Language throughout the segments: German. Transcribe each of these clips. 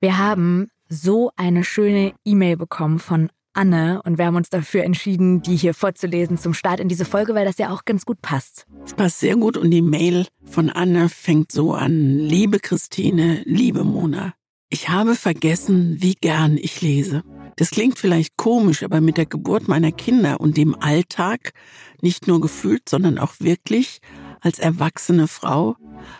Wir haben so eine schöne E-Mail bekommen von Anne und wir haben uns dafür entschieden, die hier vorzulesen zum Start in diese Folge, weil das ja auch ganz gut passt. Es passt sehr gut und die Mail von Anne fängt so an. Liebe Christine, liebe Mona, ich habe vergessen, wie gern ich lese. Das klingt vielleicht komisch, aber mit der Geburt meiner Kinder und dem Alltag, nicht nur gefühlt, sondern auch wirklich, als erwachsene Frau,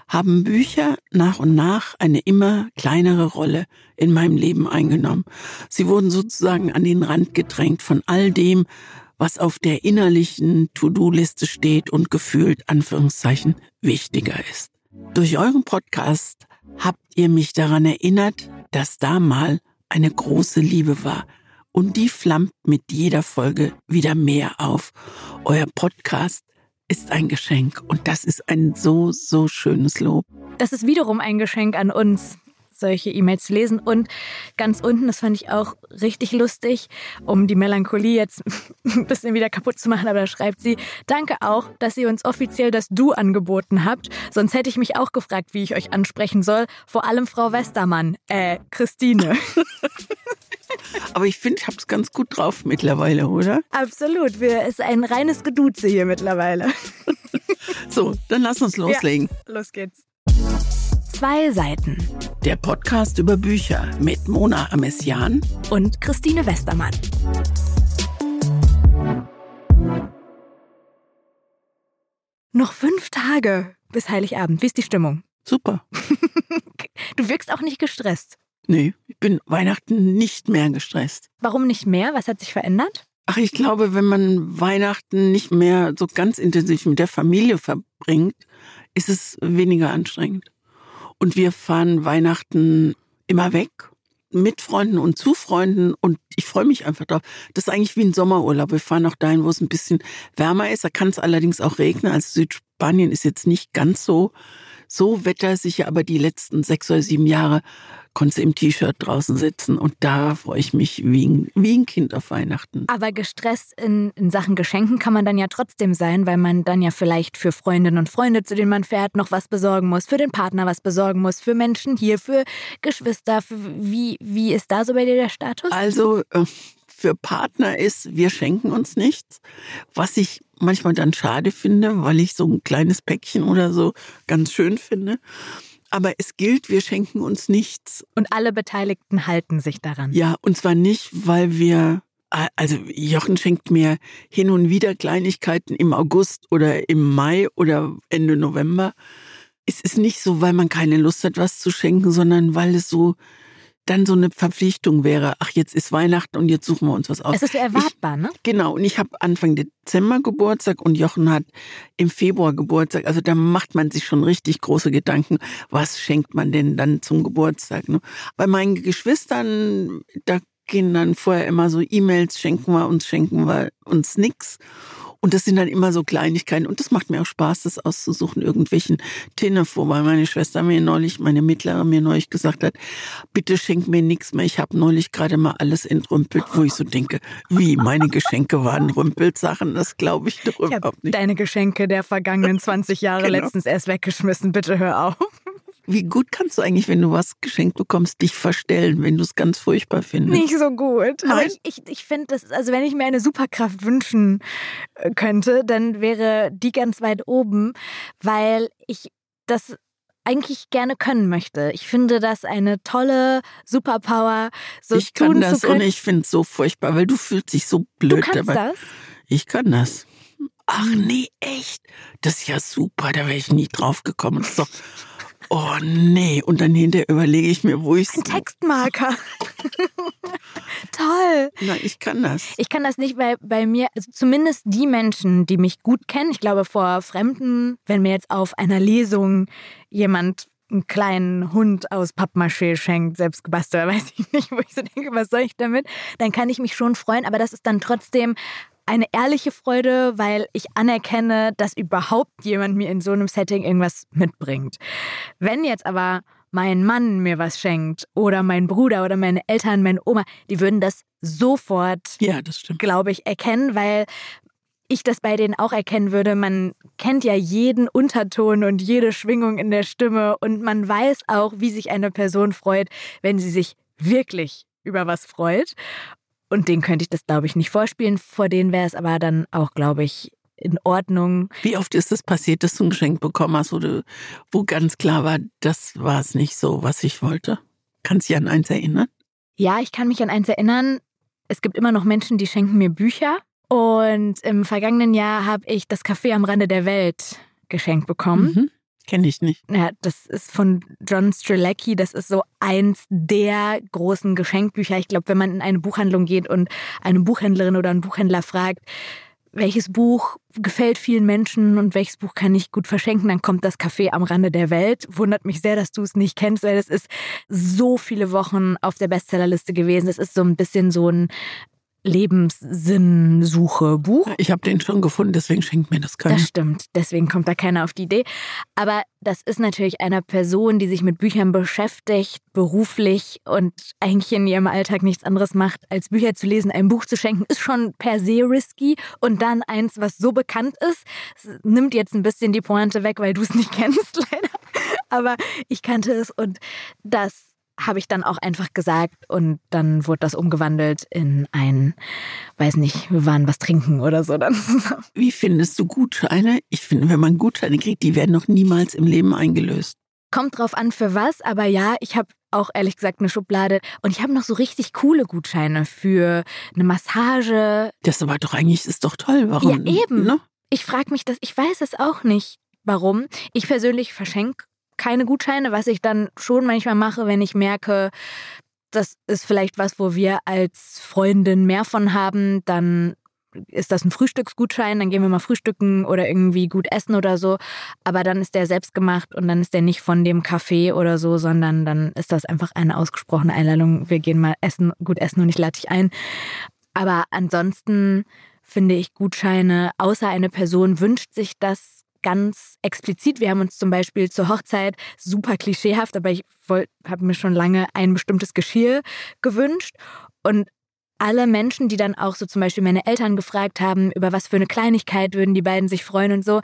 haben Bücher nach und nach eine immer kleinere Rolle in meinem Leben eingenommen. Sie wurden sozusagen an den Rand gedrängt von all dem, was auf der innerlichen To-Do-Liste steht und gefühlt Anführungszeichen wichtiger ist. Durch euren Podcast habt ihr mich daran erinnert, dass da mal eine große Liebe war. Und die flammt mit jeder Folge wieder mehr auf. Euer Podcast ist ein Geschenk und das ist ein so, so schönes Lob. Das ist wiederum ein Geschenk an uns solche E-Mails zu lesen. Und ganz unten, das fand ich auch richtig lustig, um die Melancholie jetzt ein bisschen wieder kaputt zu machen, aber da schreibt sie, danke auch, dass ihr uns offiziell das Du angeboten habt. Sonst hätte ich mich auch gefragt, wie ich euch ansprechen soll. Vor allem Frau Westermann, äh, Christine. Aber ich finde, ich habe es ganz gut drauf mittlerweile, oder? Absolut. Es ist ein reines Geduze hier mittlerweile. So, dann lass uns loslegen. Ja, los geht's. Zwei Seiten. Der Podcast über Bücher mit Mona Amessian und Christine Westermann. Noch fünf Tage bis Heiligabend. Wie ist die Stimmung? Super. du wirkst auch nicht gestresst. Nee, ich bin Weihnachten nicht mehr gestresst. Warum nicht mehr? Was hat sich verändert? Ach, ich glaube, wenn man Weihnachten nicht mehr so ganz intensiv mit der Familie verbringt, ist es weniger anstrengend. Und wir fahren Weihnachten immer weg mit Freunden und zu Freunden und ich freue mich einfach drauf. Das ist eigentlich wie ein Sommerurlaub. Wir fahren auch dahin, wo es ein bisschen wärmer ist. Da kann es allerdings auch regnen. Also Südspanien ist jetzt nicht ganz so so wettersicher, aber die letzten sechs oder sieben Jahre konnte im T-Shirt draußen sitzen und da freue ich mich wie ein, wie ein Kind auf Weihnachten. Aber gestresst in, in Sachen Geschenken kann man dann ja trotzdem sein, weil man dann ja vielleicht für Freundinnen und Freunde, zu denen man fährt, noch was besorgen muss, für den Partner was besorgen muss, für Menschen hier, für Geschwister. Für, wie, wie ist da so bei dir der Status? Also äh, für Partner ist, wir schenken uns nichts, was ich manchmal dann schade finde, weil ich so ein kleines Päckchen oder so ganz schön finde. Aber es gilt, wir schenken uns nichts. Und alle Beteiligten halten sich daran. Ja, und zwar nicht, weil wir, also Jochen schenkt mir hin und wieder Kleinigkeiten im August oder im Mai oder Ende November. Es ist nicht so, weil man keine Lust hat, was zu schenken, sondern weil es so dann so eine Verpflichtung wäre, ach, jetzt ist Weihnachten und jetzt suchen wir uns was aus. Es ist so erwartbar, ich, ne? Genau, und ich habe Anfang Dezember Geburtstag und Jochen hat im Februar Geburtstag. Also da macht man sich schon richtig große Gedanken, was schenkt man denn dann zum Geburtstag. Ne? Bei meinen Geschwistern, da gehen dann vorher immer so E-Mails, schenken wir uns, schenken wir uns nix. Und das sind dann immer so Kleinigkeiten. Und das macht mir auch Spaß, das auszusuchen, irgendwelchen Tinnef, wobei meine Schwester mir neulich, meine Mittlere mir neulich gesagt hat, bitte schenk mir nichts mehr. Ich habe neulich gerade mal alles entrümpelt, wo ich so denke, wie, meine Geschenke waren Rümpelsachen, das glaube ich doch überhaupt nicht. Deine Geschenke der vergangenen 20 Jahre genau. letztens erst weggeschmissen, bitte hör auf. Wie gut kannst du eigentlich, wenn du was geschenkt bekommst, dich verstellen, wenn du es ganz furchtbar findest? Nicht so gut. Nein? Aber ich, ich, ich finde das, also wenn ich mir eine Superkraft wünschen äh, könnte, dann wäre die ganz weit oben, weil ich das eigentlich gerne können möchte. Ich finde das eine tolle Superpower. So ich kann das und ich finde es so furchtbar, weil du fühlst dich so blöd du kannst dabei. Das? Ich kann das. Ach nee, echt? Das ist ja super, da wäre ich nie drauf gekommen. Das ist doch Oh nee, und dann hinterher überlege ich mir, wo ich Ein Textmarker. Toll. Nein, ich kann das. Ich kann das nicht, weil bei mir, also zumindest die Menschen, die mich gut kennen, ich glaube vor Fremden, wenn mir jetzt auf einer Lesung jemand einen kleinen Hund aus Pappmaché schenkt, selbst gebastelt, weiß ich nicht, wo ich so denke, was soll ich damit? Dann kann ich mich schon freuen, aber das ist dann trotzdem eine ehrliche Freude, weil ich anerkenne, dass überhaupt jemand mir in so einem Setting irgendwas mitbringt. Wenn jetzt aber mein Mann mir was schenkt oder mein Bruder oder meine Eltern, meine Oma, die würden das sofort, ja, glaube ich, erkennen, weil ich das bei denen auch erkennen würde. Man kennt ja jeden Unterton und jede Schwingung in der Stimme und man weiß auch, wie sich eine Person freut, wenn sie sich wirklich über was freut. Und den könnte ich das, glaube ich, nicht vorspielen. Vor denen wäre es aber dann auch, glaube ich, in Ordnung. Wie oft ist es das passiert, dass du ein Geschenk bekommen hast, wo, du, wo ganz klar war, das war es nicht so, was ich wollte? Kannst du dich an eins erinnern? Ja, ich kann mich an eins erinnern. Es gibt immer noch Menschen, die schenken mir Bücher. Und im vergangenen Jahr habe ich das Café am Rande der Welt geschenkt bekommen. Mhm. Kenne ich nicht. Ja, das ist von John Strzelecki. Das ist so eins der großen Geschenkbücher. Ich glaube, wenn man in eine Buchhandlung geht und eine Buchhändlerin oder einen Buchhändler fragt, welches Buch gefällt vielen Menschen und welches Buch kann ich gut verschenken, dann kommt das Café am Rande der Welt. Wundert mich sehr, dass du es nicht kennst, weil es ist so viele Wochen auf der Bestsellerliste gewesen. Es ist so ein bisschen so ein Lebenssinnsuche-Buch. Ich habe den schon gefunden, deswegen schenkt mir das keiner. Das stimmt, deswegen kommt da keiner auf die Idee. Aber das ist natürlich eine Person, die sich mit Büchern beschäftigt, beruflich und eigentlich in ihrem Alltag nichts anderes macht, als Bücher zu lesen. Ein Buch zu schenken, ist schon per se risky. Und dann eins, was so bekannt ist, nimmt jetzt ein bisschen die Pointe weg, weil du es nicht kennst, leider. Aber ich kannte es und das habe ich dann auch einfach gesagt und dann wurde das umgewandelt in ein, weiß nicht, wir waren was trinken oder so dann Wie findest du Gutscheine? Ich finde, wenn man Gutscheine kriegt, die werden noch niemals im Leben eingelöst. Kommt drauf an, für was, aber ja, ich habe auch ehrlich gesagt eine Schublade und ich habe noch so richtig coole Gutscheine für eine Massage. Das aber doch eigentlich ist doch toll, warum? Ja, eben. Ne? Ich frage mich das, ich weiß es auch nicht, warum. Ich persönlich verschenke keine Gutscheine, was ich dann schon manchmal mache, wenn ich merke, das ist vielleicht was, wo wir als Freundin mehr von haben, dann ist das ein Frühstücksgutschein, dann gehen wir mal frühstücken oder irgendwie gut essen oder so. Aber dann ist der selbst gemacht und dann ist der nicht von dem Café oder so, sondern dann ist das einfach eine ausgesprochene Einladung. Wir gehen mal essen, gut essen und ich lade dich ein. Aber ansonsten finde ich Gutscheine, außer eine Person wünscht sich das ganz explizit. Wir haben uns zum Beispiel zur Hochzeit super klischeehaft, aber ich habe mir schon lange ein bestimmtes Geschirr gewünscht. Und alle Menschen, die dann auch so zum Beispiel meine Eltern gefragt haben, über was für eine Kleinigkeit würden die beiden sich freuen und so,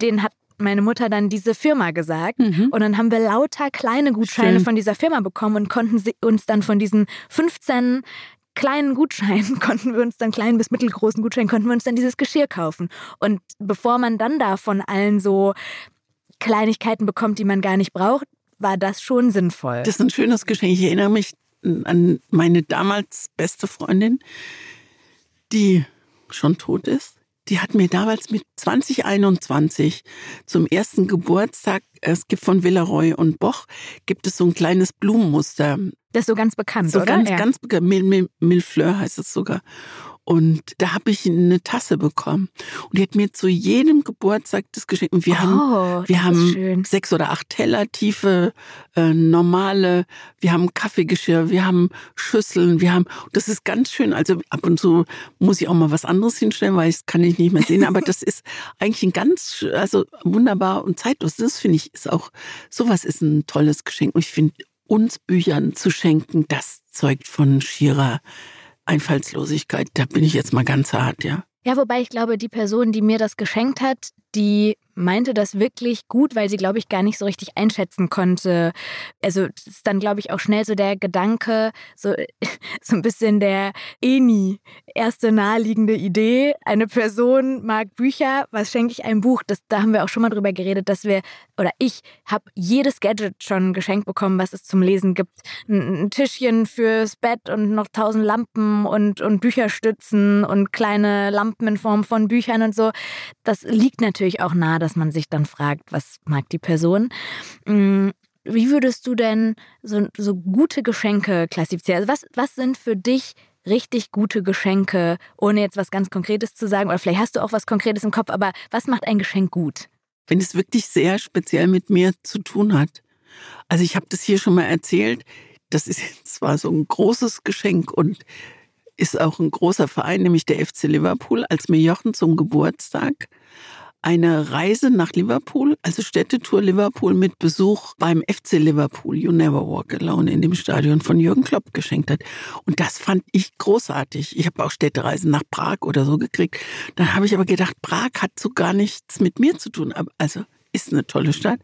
denen hat meine Mutter dann diese Firma gesagt. Mhm. Und dann haben wir lauter kleine Gutscheine Schön. von dieser Firma bekommen und konnten uns dann von diesen 15 kleinen Gutscheinen konnten wir uns dann, kleinen bis mittelgroßen Gutscheinen, konnten wir uns dann dieses Geschirr kaufen. Und bevor man dann da von allen so Kleinigkeiten bekommt, die man gar nicht braucht, war das schon sinnvoll. Das ist ein schönes Geschenk. Ich erinnere mich an meine damals beste Freundin, die schon tot ist. Die hat mir damals mit 2021 zum ersten Geburtstag, es gibt von Villeroy und Boch, gibt es so ein kleines Blumenmuster das ist so ganz bekannt, so oder? Ganz, ja. ganz bekannt. Mille, heißt es sogar. Und da habe ich eine Tasse bekommen. Und die hat mir zu jedem Geburtstag das geschenkt. Und wir oh, haben, wir haben sechs oder acht Teller tiefe, äh, normale, wir haben Kaffeegeschirr, wir haben Schüsseln, wir haben, das ist ganz schön. Also ab und zu muss ich auch mal was anderes hinstellen, weil das kann ich nicht mehr sehen. Aber das ist eigentlich ein ganz, also wunderbar und zeitlos. Das finde ich ist auch, sowas ist ein tolles Geschenk. Und ich finde uns Büchern zu schenken, das zeugt von schierer Einfallslosigkeit. Da bin ich jetzt mal ganz hart, ja. Ja, wobei ich glaube, die Person, die mir das geschenkt hat, die meinte das wirklich gut, weil sie, glaube ich, gar nicht so richtig einschätzen konnte. Also ist dann, glaube ich, auch schnell so der Gedanke, so, so ein bisschen der Eni, erste naheliegende Idee. Eine Person mag Bücher, was schenke ich einem Buch? Das, da haben wir auch schon mal drüber geredet, dass wir, oder ich habe jedes Gadget schon geschenkt bekommen, was es zum Lesen gibt. Ein, ein Tischchen fürs Bett und noch tausend Lampen und, und Bücherstützen und kleine Lampen in Form von Büchern und so. Das liegt natürlich auch nahe, dass man sich dann fragt, was mag die Person. Mm, wie würdest du denn so, so gute Geschenke klassifizieren? Also was, was sind für dich richtig gute Geschenke, ohne jetzt was ganz Konkretes zu sagen? Oder vielleicht hast du auch was Konkretes im Kopf, aber was macht ein Geschenk gut? Wenn es wirklich sehr speziell mit mir zu tun hat. Also ich habe das hier schon mal erzählt. Das ist zwar so ein großes Geschenk und ist auch ein großer Verein, nämlich der FC Liverpool, als mir Jochen zum Geburtstag eine Reise nach Liverpool, also Städtetour Liverpool mit Besuch beim FC Liverpool, You Never Walk Alone in dem Stadion von Jürgen Klopp geschenkt hat. Und das fand ich großartig. Ich habe auch Städtereisen nach Prag oder so gekriegt. Dann habe ich aber gedacht, Prag hat so gar nichts mit mir zu tun. Also ist eine tolle Stadt.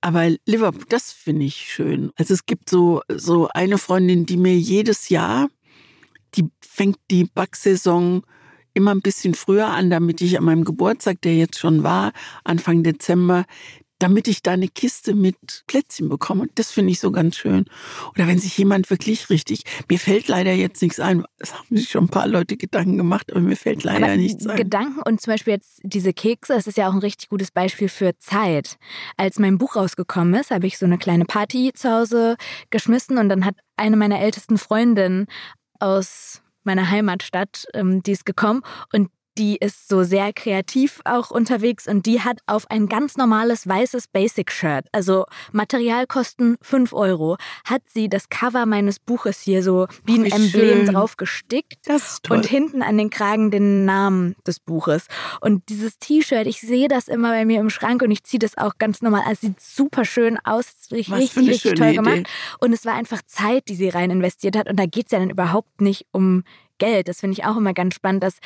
Aber Liverpool, das finde ich schön. Also es gibt so, so eine Freundin, die mir jedes Jahr, die fängt die Backsaison immer ein bisschen früher an, damit ich an meinem Geburtstag, der jetzt schon war, Anfang Dezember, damit ich da eine Kiste mit Plätzchen bekomme. Das finde ich so ganz schön. Oder wenn sich jemand wirklich richtig, mir fällt leider jetzt nichts ein, es haben sich schon ein paar Leute Gedanken gemacht, aber mir fällt leider aber nichts ein. Gedanken und zum Beispiel jetzt diese Kekse, das ist ja auch ein richtig gutes Beispiel für Zeit. Als mein Buch rausgekommen ist, habe ich so eine kleine Party zu Hause geschmissen und dann hat eine meiner ältesten Freundinnen aus meiner Heimatstadt, ähm, die ist gekommen. Und die ist so sehr kreativ auch unterwegs und die hat auf ein ganz normales weißes Basic-Shirt, also Materialkosten 5 Euro, hat sie das Cover meines Buches hier so wie ein Emblem schön. drauf gestickt und hinten an den Kragen den Namen des Buches. Und dieses T-Shirt, ich sehe das immer bei mir im Schrank und ich ziehe das auch ganz normal. Es sieht super schön aus, richtig, richtig, richtig toll gemacht. Idee. Und es war einfach Zeit, die sie rein investiert hat. Und da geht es ja dann überhaupt nicht um Geld. Das finde ich auch immer ganz spannend, dass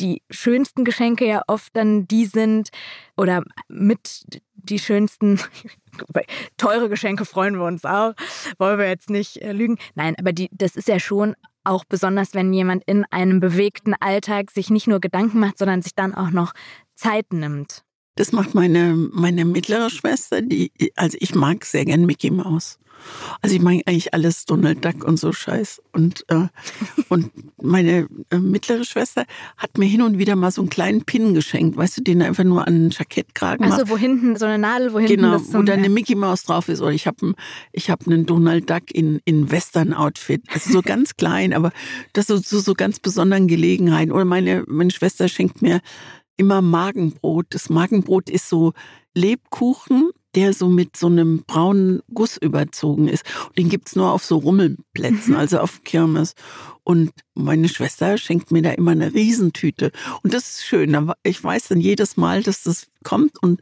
die schönsten Geschenke ja oft dann die sind oder mit die schönsten, teure Geschenke freuen wir uns auch, wollen wir jetzt nicht äh, lügen. Nein, aber die, das ist ja schon auch besonders, wenn jemand in einem bewegten Alltag sich nicht nur Gedanken macht, sondern sich dann auch noch Zeit nimmt. Das macht meine, meine mittlere Schwester, die, also ich mag sehr gern Mickey Mouse. Also ich meine eigentlich alles Donald Duck und so Scheiß. Und, äh, und meine äh, mittlere Schwester hat mir hin und wieder mal so einen kleinen Pin geschenkt, weißt du, den einfach nur an ein Jackettkragen macht. Also wo hinten so eine Nadel, wo hinten genau, das wo da eine Mickey Maus drauf ist. Oder ich habe ich hab einen Donald Duck in, in Western-Outfit. Also so ganz klein, aber das so, so, so ganz besonderen Gelegenheiten. Oder meine, meine Schwester schenkt mir immer Magenbrot. Das Magenbrot ist so Lebkuchen der so mit so einem braunen Guss überzogen ist. Den gibt's nur auf so Rummelplätzen, mhm. also auf Kirmes. Und meine Schwester schenkt mir da immer eine Riesentüte. Und das ist schön. Ich weiß dann jedes Mal, dass das kommt. Und,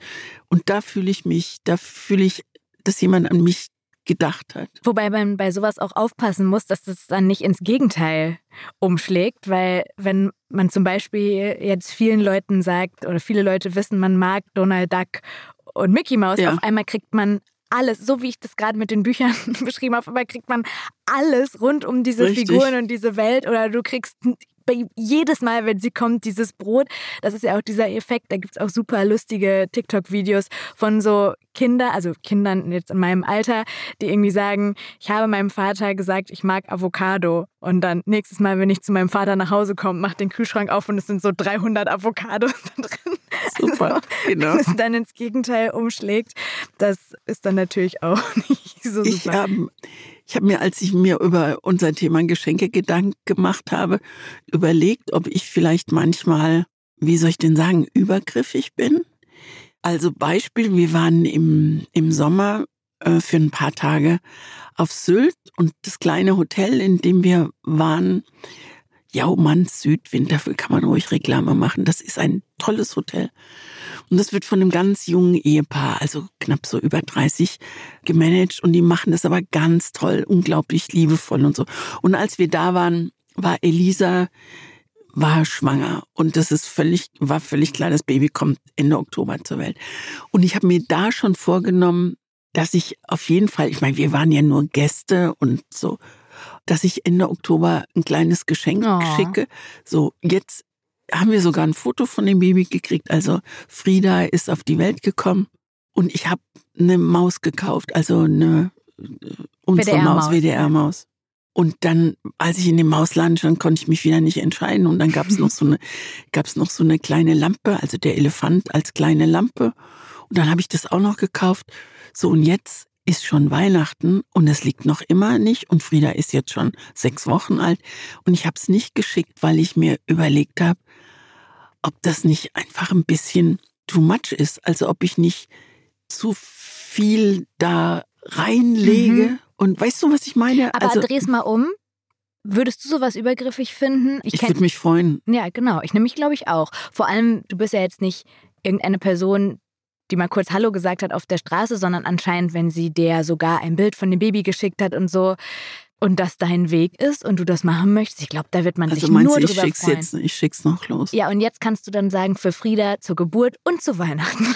und da fühle ich mich, da fühle ich, dass jemand an mich gedacht hat. Wobei man bei sowas auch aufpassen muss, dass das dann nicht ins Gegenteil umschlägt, weil wenn man zum Beispiel jetzt vielen Leuten sagt oder viele Leute wissen, man mag Donald Duck und Mickey Mouse. Ja. Auf einmal kriegt man alles, so wie ich das gerade mit den Büchern beschrieben habe, auf einmal kriegt man alles rund um diese Richtig. Figuren und diese Welt oder du kriegst jedes Mal, wenn sie kommt, dieses Brot. Das ist ja auch dieser Effekt. Da gibt es auch super lustige TikTok-Videos von so Kindern, also Kindern jetzt in meinem Alter, die irgendwie sagen, ich habe meinem Vater gesagt, ich mag Avocado. Und dann nächstes Mal, wenn ich zu meinem Vater nach Hause komme, macht den Kühlschrank auf und es sind so 300 Avocados da drin. Super, also, genau. Wenn es dann ins Gegenteil umschlägt, das ist dann natürlich auch nicht so super. Ich, ähm, ich habe mir, als ich mir über unser Thema Geschenke Gedanken gemacht habe, überlegt, ob ich vielleicht manchmal, wie soll ich denn sagen, übergriffig bin. Also Beispiel, wir waren im, im Sommer äh, für ein paar Tage auf Sylt und das kleine Hotel, in dem wir waren, Jaumanns Südwind, dafür kann man ruhig Reklame machen. Das ist ein tolles Hotel. Und das wird von einem ganz jungen Ehepaar, also knapp so über 30, gemanagt. Und die machen das aber ganz toll, unglaublich liebevoll und so. Und als wir da waren, war Elisa war schwanger und das ist völlig war völlig klar, das Baby kommt Ende Oktober zur Welt. Und ich habe mir da schon vorgenommen, dass ich auf jeden Fall, ich meine, wir waren ja nur Gäste und so dass ich Ende Oktober ein kleines Geschenk oh. schicke. So, jetzt haben wir sogar ein Foto von dem Baby gekriegt. Also Frieda ist auf die Welt gekommen und ich habe eine Maus gekauft, also eine äh, unsere WDR Maus, WDR-Maus. Und dann, als ich in dem Mausladen stand, konnte ich mich wieder nicht entscheiden. Und dann gab es noch so eine, gab's noch so eine kleine Lampe, also der Elefant als kleine Lampe. Und dann habe ich das auch noch gekauft. So, und jetzt ist schon Weihnachten und es liegt noch immer nicht und Frieda ist jetzt schon sechs Wochen alt und ich habe es nicht geschickt, weil ich mir überlegt habe, ob das nicht einfach ein bisschen too much ist, also ob ich nicht zu viel da reinlege mhm. und weißt du, was ich meine? Aber also, dreh's mal um. Würdest du sowas übergriffig finden? Ich, ich würde mich freuen. Ja, genau. Ich nehme mich, glaube ich, auch. Vor allem, du bist ja jetzt nicht irgendeine Person, die mal kurz Hallo gesagt hat auf der Straße, sondern anscheinend, wenn sie der sogar ein Bild von dem Baby geschickt hat und so und das dein Weg ist und du das machen möchtest, ich glaube, da wird man Also sich meinst nur du, ich drüber schick's freuen. jetzt, ich schick's noch los. Ja, und jetzt kannst du dann sagen, für Frieda zur Geburt und zu Weihnachten.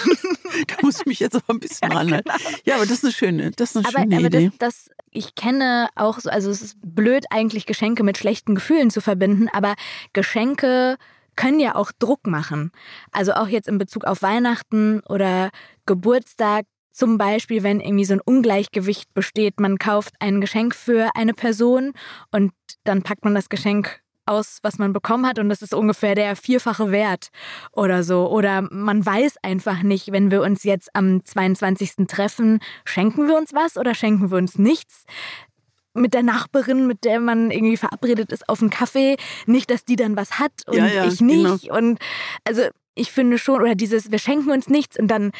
Da muss ich mich jetzt aber ein bisschen ranhalten. Ja, aber das ist eine schöne, das ist eine aber schöne aber Idee. das, das, ich kenne auch so, also es ist blöd, eigentlich Geschenke mit schlechten Gefühlen zu verbinden, aber Geschenke können ja auch Druck machen. Also auch jetzt in Bezug auf Weihnachten oder Geburtstag. Zum Beispiel, wenn irgendwie so ein Ungleichgewicht besteht, man kauft ein Geschenk für eine Person und dann packt man das Geschenk aus, was man bekommen hat und das ist ungefähr der vierfache Wert oder so. Oder man weiß einfach nicht, wenn wir uns jetzt am 22. treffen, schenken wir uns was oder schenken wir uns nichts? Mit der Nachbarin, mit der man irgendwie verabredet ist auf einen Kaffee, nicht, dass die dann was hat und Ja, ja, ich nicht. genau. Und also ich finde schon, oder dieses, wir schenken uns nichts und dann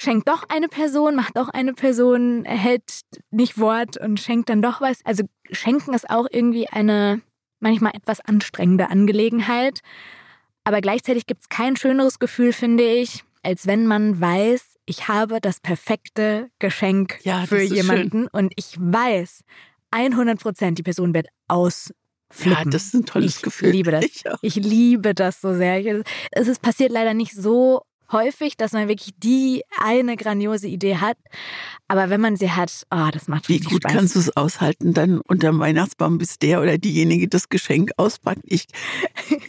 schenkt doch eine Person, macht doch eine Person, hält nicht Wort und schenkt dann doch was. Also schenken ist auch irgendwie eine manchmal etwas anstrengende Angelegenheit. Aber gleichzeitig gibt es kein schöneres Gefühl, finde ich, als wenn man weiß, ich habe das perfekte Geschenk Ja, für jemanden und ich weiß, 100 Prozent die Person wird ausflippen. ja, das ist ein tolles ich Gefühl. liebe das. Ich. Ich liebe das so sehr. Ich- Es ist passiert leider nicht so häufig, dass man wirklich die eine grandiose Idee hat. Aber wenn man sie hat, oh, das macht Wie gut Spaß. kannst du es aushalten, dann unterm Weihnachtsbaum, bis der oder diejenige das Geschenk auspackt? Ich,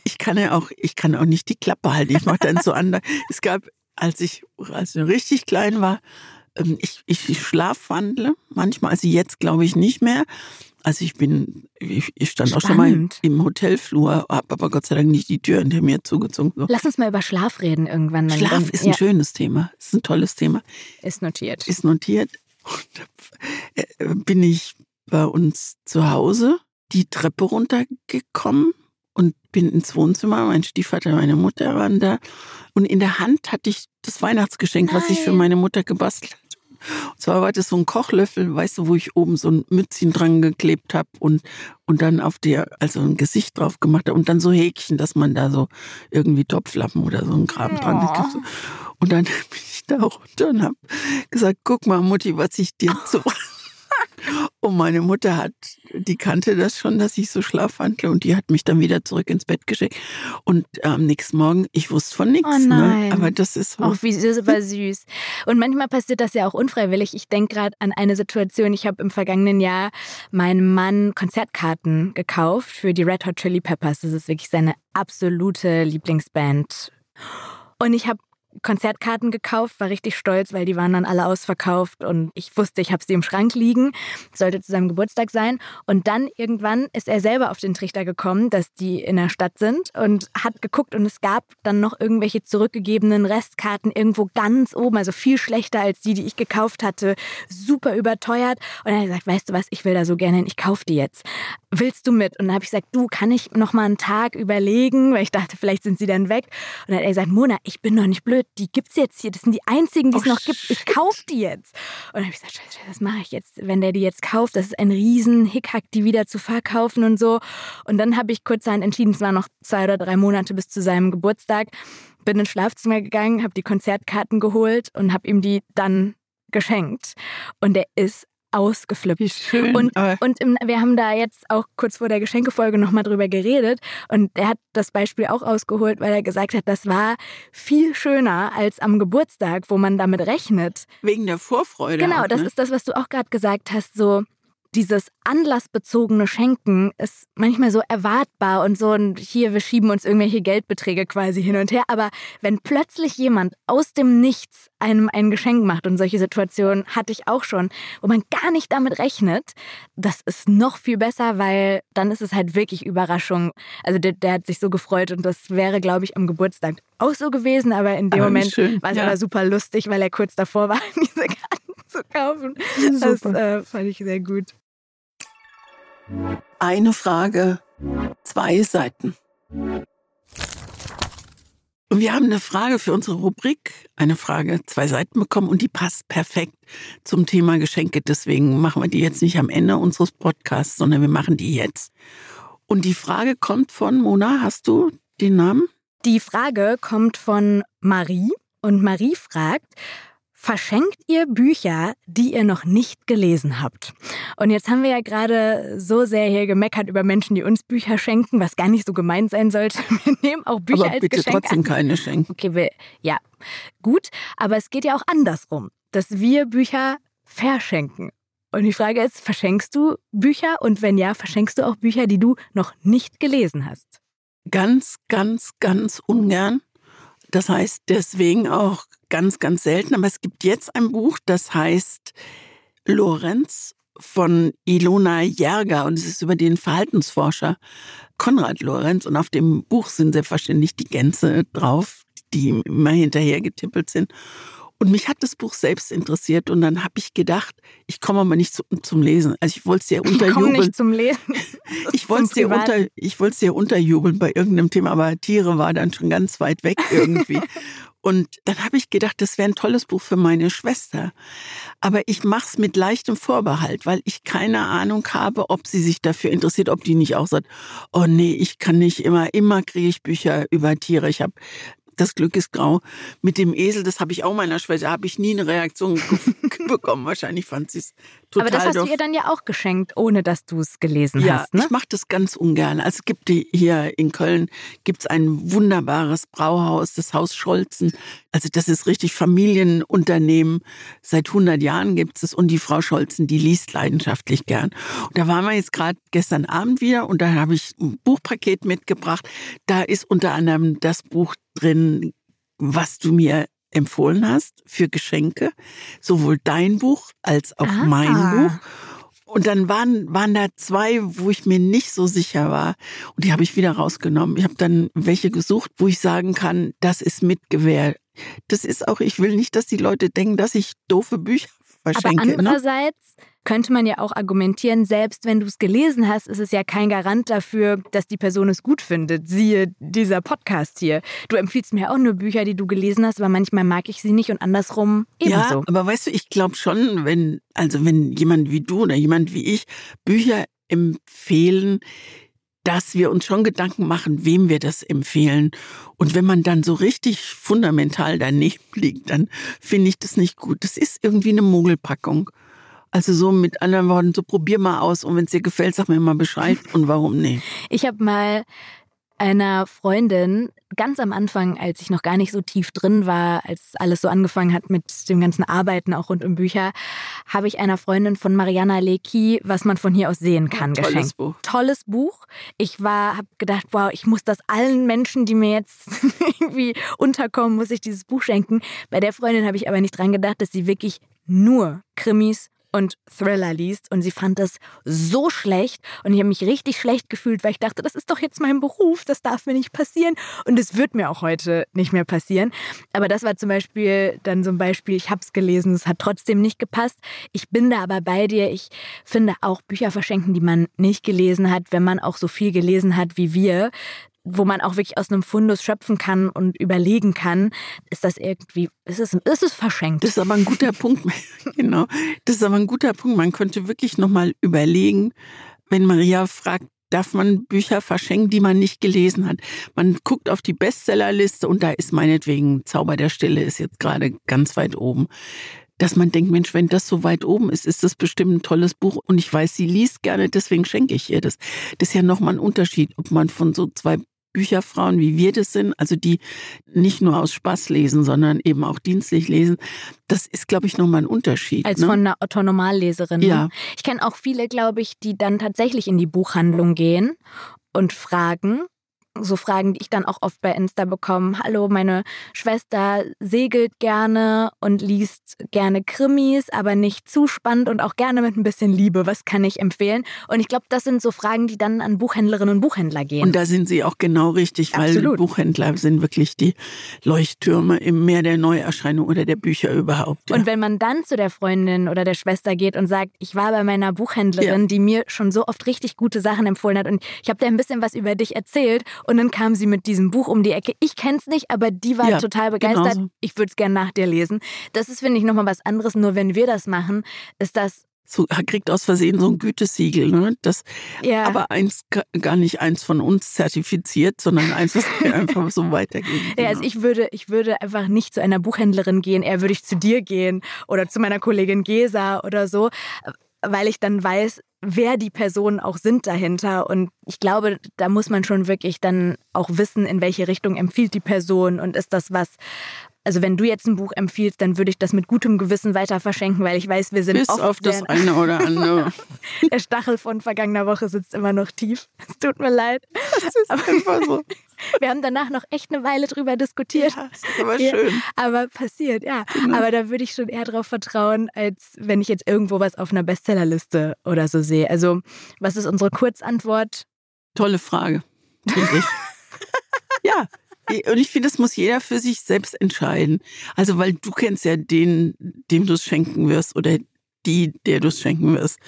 ich kann ja auch, ich kann auch nicht die Klappe halten. Ich mache dann so anders. Es gab, als ich, als ich richtig klein war, ähm, ich, ich, ich schlafwandle manchmal, also jetzt glaube ich nicht mehr. Also ich bin, ich, ich stand auch schon mal Spannend. im Hotelflur, habe aber Gott sei Dank nicht die Tür hinter mir zugezogen. So. Lass uns mal über Schlaf reden irgendwann. Dann- Schlaf ist ein ja, schönes Thema, ist ein tolles Thema. ist notiert. ist notiert. Und da äh, bin ich bei uns zu Hause die Treppe runtergekommen und bin ins Wohnzimmer. Mein Stiefvater, meine Mutter waren da. Und in der Hand hatte ich das Weihnachtsgeschenk, was ich für Nein. meine Mutter gebastelt. Und zwar war das so ein Kochlöffel, weißt du, wo ich oben so ein Mützchen dran geklebt habe und, und dann auf der, also ein Gesicht drauf gemacht habe und dann so Häkchen, dass man da so irgendwie Topflappen oder so ein Kram dran Oh. geklebt hat. Und dann bin ich da runter und habe gesagt, guck mal, Mutti, was ich dir so. Und meine Mutter hat, die kannte das schon, dass ich so schlafwandle und die hat mich dann wieder zurück ins Bett geschickt. Und am nächsten Morgen, ich wusste von nichts, Oh ne? Aber das ist so. Auch wie super süß. Und manchmal passiert das ja auch unfreiwillig. Ich denke gerade an eine Situation. Ich habe im vergangenen Jahr meinem Mann Konzertkarten gekauft für die Red Hot Chili Peppers. Das ist wirklich seine absolute Lieblingsband. Und ich habe Konzertkarten gekauft, war richtig stolz, weil die waren dann alle ausverkauft und ich wusste, ich habe sie im Schrank liegen. Sollte zu seinem Geburtstag sein. Und dann irgendwann ist er selber auf den Trichter gekommen, dass die in der Stadt sind und hat geguckt und es gab dann noch irgendwelche zurückgegebenen Restkarten irgendwo ganz oben, also viel schlechter als die, die ich gekauft hatte, super überteuert. Und er hat gesagt, weißt du was, ich will da so gerne hin, ich kaufe die jetzt. Willst du mit? Und dann habe ich gesagt, du, kann ich noch mal einen Tag überlegen, weil ich dachte, vielleicht sind sie dann weg. Und dann hat er gesagt, Mona, ich bin doch nicht blöd, die gibt's jetzt hier, das sind die einzigen, die es Oh, noch gibt. Ich kaufe die jetzt. Und dann habe ich gesagt, scheiße, scheiße, was mache ich jetzt, wenn der die jetzt kauft? Das ist ein riesen Hickhack, die wieder zu verkaufen und so. Und dann habe ich kurzerhand entschieden, es waren noch zwei oder drei Monate bis zu seinem Geburtstag, bin ins Schlafzimmer gegangen, habe die Konzertkarten geholt und habe ihm die dann geschenkt. Und er ist ausgeflippt. Wie schön. Und, aber und im, wir haben da jetzt auch kurz vor der Geschenkefolge nochmal drüber geredet. Und er hat das Beispiel auch ausgeholt, weil er gesagt hat, das war viel schöner als am Geburtstag, wo man damit rechnet. wegen der Vorfreude. Genau, auch, das ne? ist das, was du auch gerade gesagt hast. So dieses anlassbezogene Schenken ist manchmal so erwartbar und so und hier wir schieben uns irgendwelche Geldbeträge quasi hin und her. Aber wenn plötzlich jemand aus dem Nichts einem ein Geschenk macht und solche Situationen hatte ich auch schon, wo man gar nicht damit rechnet, das ist noch viel besser, weil dann ist es halt wirklich Überraschung. Also der, der hat sich so gefreut und das wäre, glaube ich, am Geburtstag auch so gewesen, aber in dem Aber wie Moment war es ja. aber super lustig, weil er kurz davor war, diese Karten zu kaufen. Das Super. äh, fand ich sehr gut. Eine Frage, zwei Seiten. Und wir haben eine Frage für unsere Rubrik, eine Frage, zwei Seiten bekommen und die passt perfekt zum Thema Geschenke. Deswegen machen wir die jetzt nicht am Ende unseres Podcasts, sondern wir machen die jetzt. Und die Frage kommt von Mona, hast du den Namen? Die Frage kommt von Marie Und Marie fragt, verschenkt ihr Bücher, die ihr noch nicht gelesen habt? Und jetzt haben wir ja gerade so sehr hier gemeckert über Menschen, die uns Bücher schenken, was gar nicht so gemeint sein sollte. Wir nehmen auch Bücher aber als bitte Geschenk trotzdem an. keine schenken. Okay, wir, ja, gut, aber es geht ja auch andersrum, dass wir Bücher verschenken. Und die Frage ist, verschenkst du Bücher? Und wenn ja, verschenkst du auch Bücher, die du noch nicht gelesen hast? Ganz, ganz, ganz ungern. Das heißt deswegen auch ganz, ganz selten. Aber es gibt jetzt ein Buch, das heißt Lorenz von Ilona Jerger und es ist über den Verhaltensforscher Konrad Lorenz und auf dem Buch sind selbstverständlich die Gänse drauf, die immer hinterher getippelt sind. Und mich hat das Buch selbst interessiert und dann habe ich gedacht, ich komme aber nicht zu, zum Lesen. Also ich wollte es dir unterjubeln. nicht zum Lesen. Ich wollte es dir, unter, ich dir unterjubeln bei irgendeinem Thema, aber Tiere war dann schon ganz weit weg irgendwie. Und dann habe ich gedacht, das wäre ein tolles Buch für meine Schwester. Aber ich mache es mit leichtem Vorbehalt, weil ich keine Ahnung habe, ob sie sich dafür interessiert, ob die nicht auch sagt, oh nee, ich kann nicht immer, immer kriege ich Bücher über Tiere. Ich habe das Glück ist grau. Mit dem Esel, das habe ich auch meiner Schwester, habe ich nie eine Reaktion bekommen. Wahrscheinlich fand sie es total Aber das hast doof. du ihr dann ja auch geschenkt, ohne dass du es gelesen Ja, hast, ne? ich mache das ganz ungern. Also es gibt die, hier in Köln gibt's ein wunderbares Brauhaus, das Haus Scholzen. Also das ist richtig Familienunternehmen. Seit 100 Jahren gibt's es und die Frau Scholzen, die liest leidenschaftlich gern. Und da waren wir jetzt gerade gestern Abend wieder und da habe ich ein Buchpaket mitgebracht. Da ist unter anderem das Buch drin, was du mir empfohlen hast für Geschenke. Sowohl dein Buch als auch Ah. mein Buch. Und dann waren, waren da zwei, wo ich mir nicht so sicher war. Und die habe ich wieder rausgenommen. Ich habe dann welche gesucht, wo ich sagen kann, das ist mit Gewähr. Das ist auch, ich will nicht, dass die Leute denken, dass ich doofe Bücher Aber verschenke. ne? Könnte man ja auch argumentieren, selbst wenn du es gelesen hast, ist es ja kein Garant dafür, dass die Person es gut findet. Siehe dieser Podcast hier. Du empfiehlst mir auch nur Bücher, die du gelesen hast, aber manchmal mag ich sie nicht und andersrum Ja, ebenso. aber weißt du, ich glaube schon, wenn, also wenn jemand wie du oder jemand wie ich Bücher empfehlen, dass wir uns schon Gedanken machen, wem wir das empfehlen. Und wenn man dann so richtig fundamental daneben liegt, dann finde ich das nicht gut. Das ist irgendwie eine Mogelpackung. Also so mit anderen Worten, so probier mal aus und wenn es dir gefällt, sag mir mal Bescheid und warum nicht. Ich habe mal einer Freundin ganz am Anfang, als ich noch gar nicht so tief drin war, als alles so angefangen hat mit dem ganzen Arbeiten auch rund um Bücher, habe ich einer Freundin von Mariana Lecki, was man von hier aus sehen kann, Tolles geschenkt. Buch. Tolles Buch. Ich war, habe gedacht, wow, ich muss das allen Menschen, die mir jetzt irgendwie unterkommen, muss ich dieses Buch schenken. Bei der Freundin habe ich aber nicht dran gedacht, dass sie wirklich nur Krimis und Thriller liest und sie fand das so schlecht und ich habe mich richtig schlecht gefühlt, weil ich dachte, das ist doch jetzt mein Beruf, das darf mir nicht passieren und es wird mir auch heute nicht mehr passieren. Aber das war zum Beispiel dann so ein Beispiel, ich habe es gelesen, es hat trotzdem nicht gepasst. Ich bin da aber bei dir, ich finde auch Bücher verschenken, die man nicht gelesen hat, wenn man auch so viel gelesen hat wie wir, wo man auch wirklich aus einem Fundus schöpfen kann und überlegen kann, ist das irgendwie, ist es, ist es verschenkt? Das ist aber ein guter Punkt. genau. Das ist aber ein guter Punkt. Man könnte wirklich nochmal überlegen, wenn Maria fragt, darf man Bücher verschenken, die man nicht gelesen hat. Man guckt auf die Bestsellerliste und da ist meinetwegen Zauber der Stille ist jetzt gerade ganz weit oben. Dass man denkt, Mensch, wenn das so weit oben ist, ist das bestimmt ein tolles Buch und ich weiß, sie liest gerne, deswegen schenke ich ihr das. Das ist ja nochmal ein Unterschied, ob man von so zwei Bücherfrauen, wie wir das sind, also die nicht nur aus Spaß lesen, sondern eben auch dienstlich lesen, das ist, glaube ich, nochmal ein Unterschied. Als ne? von einer Otto-Normalleserin. Ja. Ne? Ich kenne auch viele, glaube ich, die dann tatsächlich in die Buchhandlung gehen und fragen. So Fragen, die ich dann auch oft bei Insta bekomme. Hallo, meine Schwester segelt gerne und liest gerne Krimis, aber nicht zu spannend und auch gerne mit ein bisschen Liebe. Was kann ich empfehlen? Und ich glaube, das sind so Fragen, die dann an Buchhändlerinnen und Buchhändler gehen. Und da sind sie auch genau richtig, weil Absolut. Buchhändler sind wirklich die Leuchttürme im Meer der Neuerscheinung oder der Bücher überhaupt. Ja. Und wenn man dann zu der Freundin oder der Schwester geht und sagt, ich war bei meiner Buchhändlerin, Ja. die mir schon so oft richtig gute Sachen empfohlen hat und ich habe dir ein bisschen was über dich erzählt und dann kam sie mit diesem Buch um die Ecke. Ich kenn's nicht, aber die war Ja, total begeistert. genauso. Ich würde es gerne nach dir lesen. Das ist, finde ich, nochmal was anderes. Nur wenn wir das machen, ist das so, kriegt aus Versehen so ein Gütesiegel, ne? Das ja. aber eins gar nicht eins von uns zertifiziert, sondern eins, was wir einfach so weitergeben. Ja, also ich würde, ich würde einfach nicht zu einer Buchhändlerin gehen, eher würde ich zu dir gehen oder zu meiner Kollegin Gesa oder so, weil ich dann weiß, wer die Personen auch sind dahinter. Und ich glaube, da muss man schon wirklich dann auch wissen, in welche Richtung empfiehlt die Person und ist das was, also wenn du jetzt ein Buch empfiehlst, dann würde ich das mit gutem Gewissen weiter verschenken, weil ich weiß, wir sind Bis oft auf das eine oder andere. Der Stachel von vergangener Woche sitzt immer noch tief. Es tut mir leid. Das ist aber einfach so. Wir haben danach noch echt eine Weile drüber diskutiert. Ja, aber schön. aber passiert, ja. Genau. Aber da würde ich schon eher drauf vertrauen, als wenn ich jetzt irgendwo was auf einer Bestsellerliste oder so sehe. Also, was ist unsere Kurzantwort? Tolle Frage. ja, und ich finde, das muss jeder für sich selbst entscheiden. Also, weil du kennst ja den, dem du es schenken wirst oder die, der du es schenken wirst.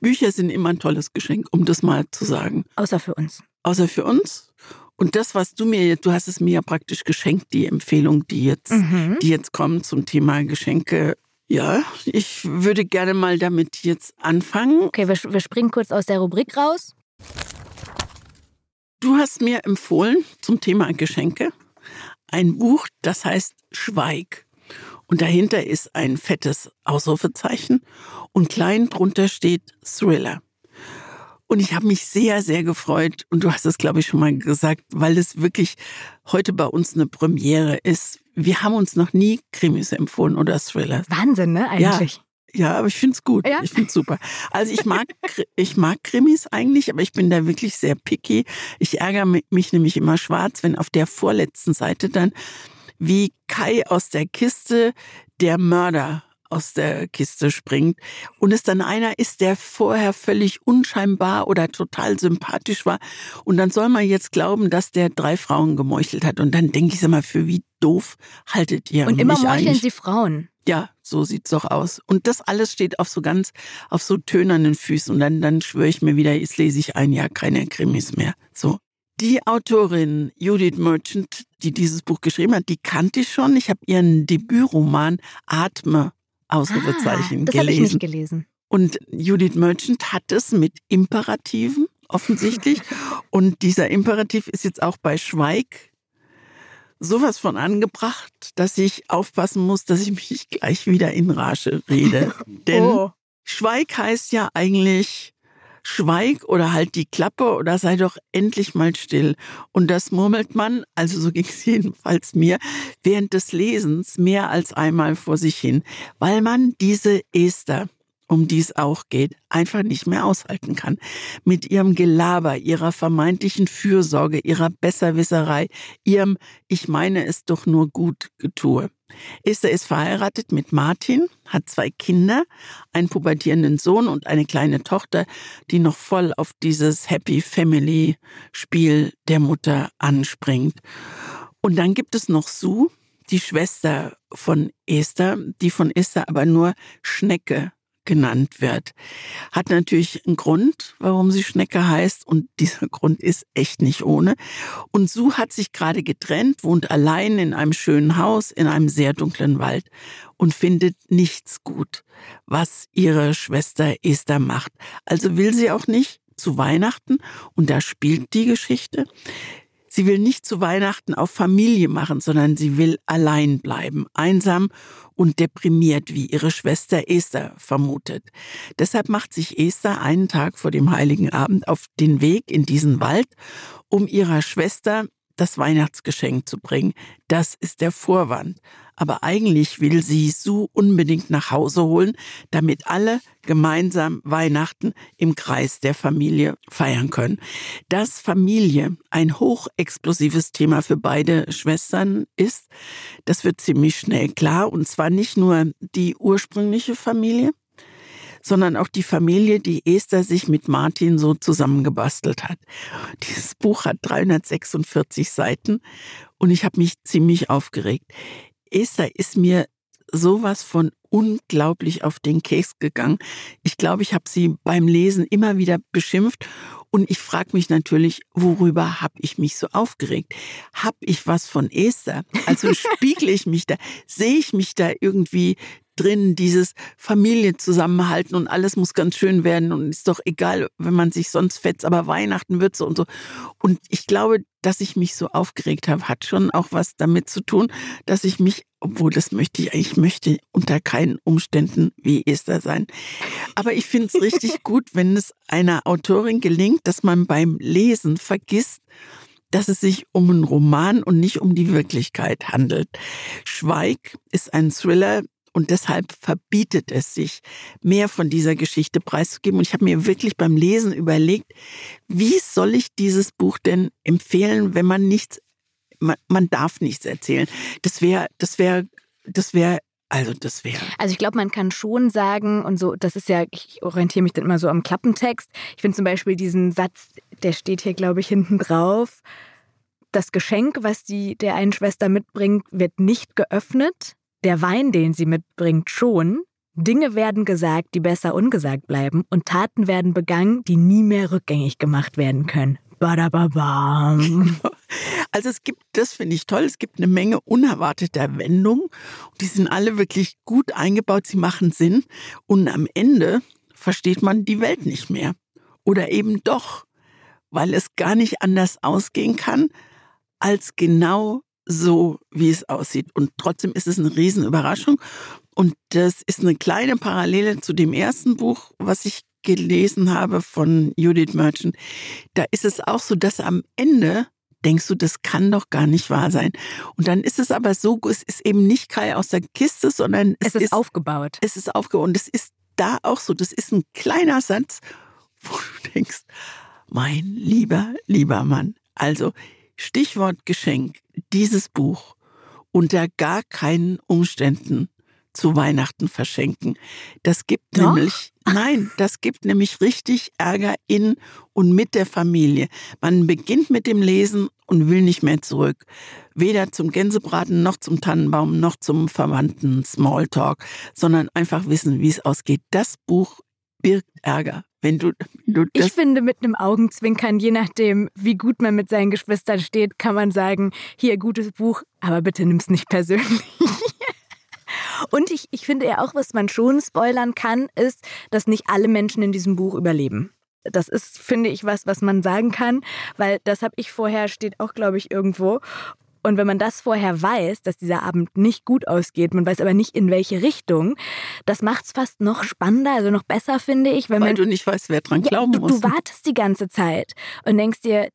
Bücher sind immer ein tolles Geschenk, um das mal zu sagen. Außer für uns. Außer für uns. Und das, was du mir, du hast es mir ja praktisch geschenkt, die Empfehlung, die jetzt, mhm. die jetzt kommt zum Thema Geschenke. Ja, ich würde gerne mal damit jetzt anfangen. Okay, wir, wir springen kurz aus der Rubrik raus. Du hast mir empfohlen zum Thema Geschenke ein Buch, das heißt Schweig. Und dahinter ist ein fettes Ausrufezeichen und klein drunter steht Thriller. Und ich habe mich sehr, sehr gefreut. Und du hast es, glaube ich, schon mal gesagt, weil es wirklich heute bei uns eine Premiere ist. Wir haben uns noch nie Krimis empfohlen oder Thriller. Wahnsinn, ne? Eigentlich. Ja. Ja, aber ich finde es gut. Ja? Ich finde es super. Also ich mag, ich mag Krimis eigentlich, aber ich bin da wirklich sehr picky. Ich ärgere mich nämlich immer schwarz, wenn auf der vorletzten Seite dann wie Kai aus der Kiste der Mörder aus der Kiste springt und es dann einer ist, der vorher völlig unscheinbar oder total sympathisch war und dann soll man jetzt glauben, dass der drei Frauen gemeuchelt hat und dann denke ich sag mal, für wie doof haltet ihr Und immer meucheln eigentlich? sie Frauen. Ja, so sieht's doch aus. Und das alles steht auf so ganz, auf so tönernen Füßen. Und dann, dann schwöre ich mir wieder, jetzt lese ich ein Jahr keine Krimis mehr. So. Die Autorin Judith Merchant, die dieses Buch geschrieben hat, die kannte ich schon. Ich habe ihren Debütroman Atme Ausrufezeichen ah, das gelesen. Das ich nicht gelesen. Und Judith Merchant hat es mit Imperativen offensichtlich. Und dieser Imperativ ist jetzt auch bei Schweig sowas von angebracht, dass ich aufpassen muss, dass ich mich nicht gleich wieder in Rage rede. Denn oh. Schweig heißt ja eigentlich Schweig oder halt die Klappe oder sei doch endlich mal still. Und das murmelt man, also so ging es jedenfalls mir, während des Lesens mehr als einmal vor sich hin, weil man diese Esther, um die es auch geht, einfach nicht mehr aushalten kann. Mit ihrem Gelaber, ihrer vermeintlichen Fürsorge, ihrer Besserwisserei, ihrem Ich meine es doch nur gut Getue. Esther ist verheiratet mit Martin, hat zwei Kinder, einen pubertierenden Sohn und eine kleine Tochter, die noch voll auf dieses Happy Family Spiel der Mutter anspringt. Und dann gibt es noch Sue, die Schwester von Esther, die von Esther aber nur Schnecke genannt wird. Hat natürlich einen Grund, warum sie Schnecke heißt und dieser Grund ist echt nicht ohne. Und Sue hat sich gerade getrennt, wohnt allein in einem schönen Haus in einem sehr dunklen Wald und findet nichts gut, was ihre Schwester Esther macht. Also will sie auch nicht zu Weihnachten und da spielt die Geschichte. Sie will nicht zu Weihnachten auf Familie machen, sondern sie will allein bleiben, einsam und deprimiert, wie ihre Schwester Esther vermutet. Deshalb macht sich Esther einen Tag vor dem heiligen Abend auf den Weg in diesen Wald, um ihrer Schwester das Weihnachtsgeschenk zu bringen. Das ist der Vorwand. Aber eigentlich will sie Sue unbedingt nach Hause holen, damit alle gemeinsam Weihnachten im Kreis der Familie feiern können. Dass Familie ein hochexplosives Thema für beide Schwestern ist, das wird ziemlich schnell klar. Und zwar nicht nur die ursprüngliche Familie, sondern auch die Familie, die Esther sich mit Martin so zusammengebastelt hat. Dieses Buch hat 346 Seiten und ich habe mich ziemlich aufgeregt. Esther ist mir sowas von unglaublich auf den Keks gegangen. Ich glaube, ich habe sie beim Lesen immer wieder beschimpft und ich frage mich natürlich, worüber habe ich mich so aufgeregt? Hab ich was von Esther? Also spiegle ich mich da? Sehe ich mich da irgendwie drin, dieses Familie zusammenhalten und alles muss ganz schön werden und ist doch egal, wenn man sich sonst fetzt, aber Weihnachten wird so und so. Und ich glaube, dass ich mich so aufgeregt habe, hat schon auch was damit zu tun, dass ich mich, obwohl das möchte ich, ich möchte unter keinen Umständen wie Esther sein. Aber ich finde es richtig gut, wenn es einer Autorin gelingt, dass man beim Lesen vergisst, dass es sich um einen Roman und nicht um die Wirklichkeit handelt. Schweig ist ein Thriller, und deshalb verbietet es sich, mehr von dieser Geschichte preiszugeben. Und ich habe mir wirklich beim Lesen überlegt, wie soll ich dieses Buch denn empfehlen, wenn man nichts, man, man darf nichts erzählen. Das wäre, das wäre, das wäre also das wäre. Also ich glaube, man kann schon sagen, und so, das ist ja, ich orientiere mich dann immer so am Klappentext. Ich finde zum Beispiel diesen Satz, der steht hier, glaube ich, hinten drauf. Das Geschenk, was die der einen Schwester mitbringt, wird nicht geöffnet. Der Wein, den sie mitbringt, schon. Dinge werden gesagt, die besser ungesagt bleiben, und Taten werden begangen, die nie mehr rückgängig gemacht werden können. Badababam. Also es gibt, das finde ich toll, es gibt eine Menge unerwarteter Wendungen. Die sind alle wirklich gut eingebaut, sie machen Sinn. Und am Ende versteht man die Welt nicht mehr. Oder eben doch, weil es gar nicht anders ausgehen kann, als genau so, wie es aussieht. Und trotzdem ist es eine Riesenüberraschung. Und das ist eine kleine Parallele zu dem ersten Buch, was ich gelesen habe von Judith Merchant. Da ist es auch so, dass am Ende denkst du, das kann doch gar nicht wahr sein. Und dann ist es aber so, es ist eben nicht Kai aus der Kiste, sondern es, es ist, ist aufgebaut. Es ist aufgebaut. Und es ist da auch so. Das ist ein kleiner Satz, wo du denkst, mein lieber, lieber Mann. Also Stichwort Geschenk, dieses Buch unter gar keinen Umständen zu Weihnachten verschenken. Das gibt Doch? nämlich, nein, das gibt nämlich richtig Ärger in und mit der Familie. Man beginnt mit dem Lesen und will nicht mehr zurück. Weder zum Gänsebraten noch zum Tannenbaum noch zum verwandten Smalltalk, sondern einfach wissen, wie es ausgeht. Das Buch birgt Ärger. Wenn du, du ich finde, mit einem Augenzwinkern, je nachdem, wie gut man mit seinen Geschwistern steht, kann man sagen, hier, gutes Buch, aber bitte nimm's nicht persönlich. Und ich, ich finde ja auch, was man schon spoilern kann, ist, dass nicht alle Menschen in diesem Buch überleben. Das ist, finde ich, was, was man sagen kann, weil das habe ich vorher, steht auch, glaube ich, irgendwo. Und wenn man das vorher weiß, dass dieser Abend nicht gut ausgeht, man weiß aber nicht in welche Richtung, das macht es fast noch spannender, also noch besser, finde ich. Weil man, du nicht weißt, wer dran glauben ja, du, muss. Du wartest die ganze Zeit und denkst dir,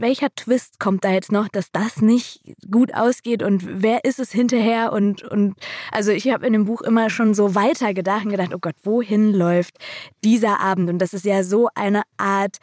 welcher Twist kommt da jetzt noch, dass das nicht gut ausgeht und wer ist es hinterher und und also ich habe in dem Buch immer schon so weiter gedacht und gedacht, oh Gott, wohin läuft dieser Abend und das ist ja so eine Art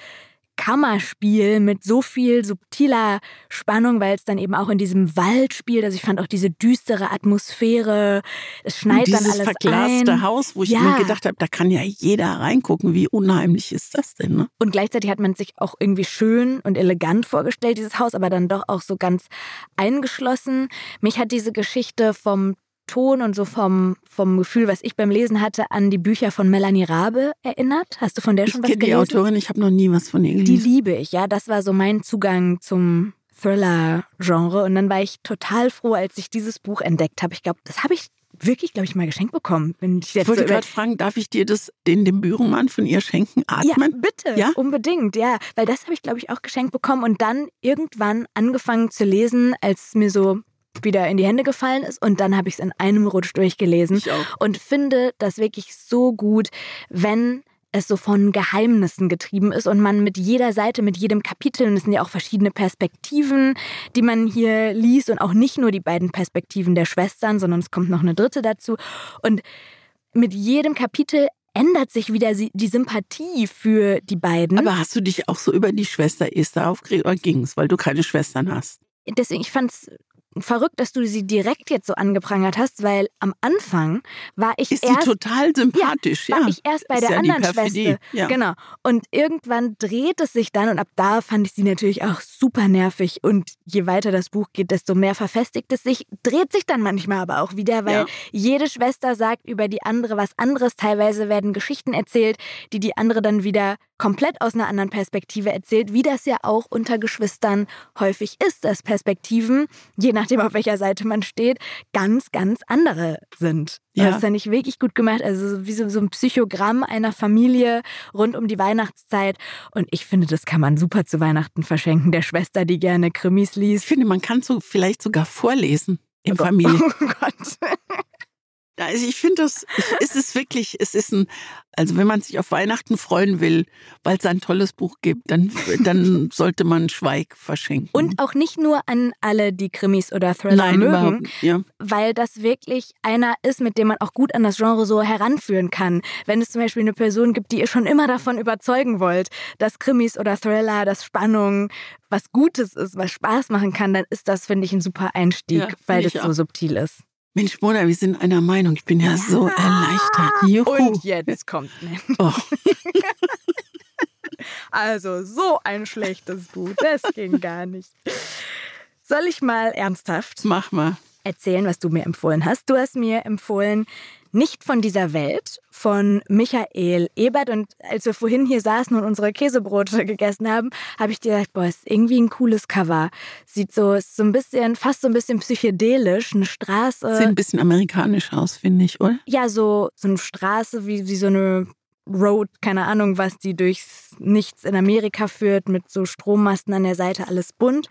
Kammerspiel mit so viel subtiler Spannung, weil es dann eben auch in diesem Wald spielt. Also ich fand auch diese düstere Atmosphäre. Es schneit dann alles verglaste ein. Haus, wo ich ja. mir gedacht habe, da kann ja jeder reingucken. Wie unheimlich ist das denn? Ne? Und gleichzeitig hat man sich auch irgendwie schön und elegant vorgestellt, dieses Haus, aber dann doch auch so ganz eingeschlossen. Mich hat diese Geschichte vom Ton und so vom, vom Gefühl, was ich beim Lesen hatte, an die Bücher von Melanie Rabe erinnert. Hast du von der schon ich was gelesen? die Autorin, ich habe noch nie was von ihr gelesen. Die liebe ich, ja. Das war so mein Zugang zum Thriller-Genre. Und dann war ich total froh, als ich dieses Buch entdeckt habe. Ich glaube, das habe ich wirklich, glaube ich, mal geschenkt bekommen. Wenn ich, ich wollte so gerade fragen, darf ich dir das, den, dem Büromann von ihr schenken? Atmen? Ja, bitte. Ja? Unbedingt, ja. Weil das habe ich, glaube ich, auch geschenkt bekommen und dann irgendwann angefangen zu lesen, als mir so wieder in die Hände gefallen ist und dann habe ich es in einem Rutsch durchgelesen und finde das wirklich so gut, wenn es so von Geheimnissen getrieben ist und man mit jeder Seite, mit jedem Kapitel, und es sind ja auch verschiedene Perspektiven, die man hier liest und auch nicht nur die beiden Perspektiven der Schwestern, sondern es kommt noch eine dritte dazu. Und mit jedem Kapitel ändert sich wieder die Sympathie für die beiden. Aber hast du dich auch so über die Schwester Esther aufgeregt oder ging es, weil du keine Schwestern hast? Deswegen, ich fand es verrückt, dass du sie direkt jetzt so angeprangert hast, weil am Anfang war ich ist erst sie total sympathisch, ja, ja. War ich erst bei ist der ja anderen Schwester, ja. genau. Und irgendwann dreht es sich dann und ab da fand ich sie natürlich auch super nervig und je weiter das Buch geht, desto mehr verfestigt es sich, dreht sich dann manchmal aber auch wieder, weil ja. jede Schwester sagt über die andere was anderes. Teilweise werden Geschichten erzählt, die die andere dann wieder komplett aus einer anderen Perspektive erzählt, wie das ja auch unter Geschwistern häufig ist, dass Perspektiven je nach nachdem auf welcher Seite man steht, ganz, ganz andere sind. Ja. Das ist ja nicht wirklich gut gemacht. Also wie so, so ein Psychogramm einer Familie rund um die Weihnachtszeit. Und ich finde, das kann man super zu Weihnachten verschenken, der Schwester, die gerne Krimis liest. Ich finde, man kann so vielleicht sogar vorlesen im oh Familie. Oh Gott. Also ich finde das, es ist wirklich, es ist ein, also wenn man sich auf Weihnachten freuen will, weil es ein tolles Buch gibt, dann, dann sollte man Schweig verschenken. Und auch nicht nur an alle, die Krimis oder Thriller Nein, mögen, ja. weil das wirklich einer ist, mit dem man auch gut an das Genre so heranführen kann. Wenn es zum Beispiel eine Person gibt, die ihr schon immer davon überzeugen wollt, dass Krimis oder Thriller, dass Spannung was Gutes ist, was Spaß machen kann, dann ist das, finde ich, ein super Einstieg, ja, weil das so subtil ist. Mensch, Mona, wir sind einer Meinung. Ich bin ja, ja. so erleichtert. Juhu. Und jetzt kommt ne. Oh. also, so ein schlechtes Buch. Das ging gar nicht. Soll ich mal ernsthaft? Mach mal. Erzählen, was du mir empfohlen hast. Du hast mir empfohlen nicht von dieser Welt von Michael Ebert. Und als wir vorhin hier saßen und unsere Käsebrote gegessen haben, habe ich dir gedacht, boah, ist irgendwie ein cooles Cover. Sieht so, ist so ein bisschen, fast so ein bisschen psychedelisch, eine Straße. Sieht ein bisschen amerikanisch aus, finde ich, oder? Ja, so, so eine Straße wie, wie so eine Road, keine Ahnung was, die durchs Nichts in Amerika führt, mit so Strommasten an der Seite, alles bunt.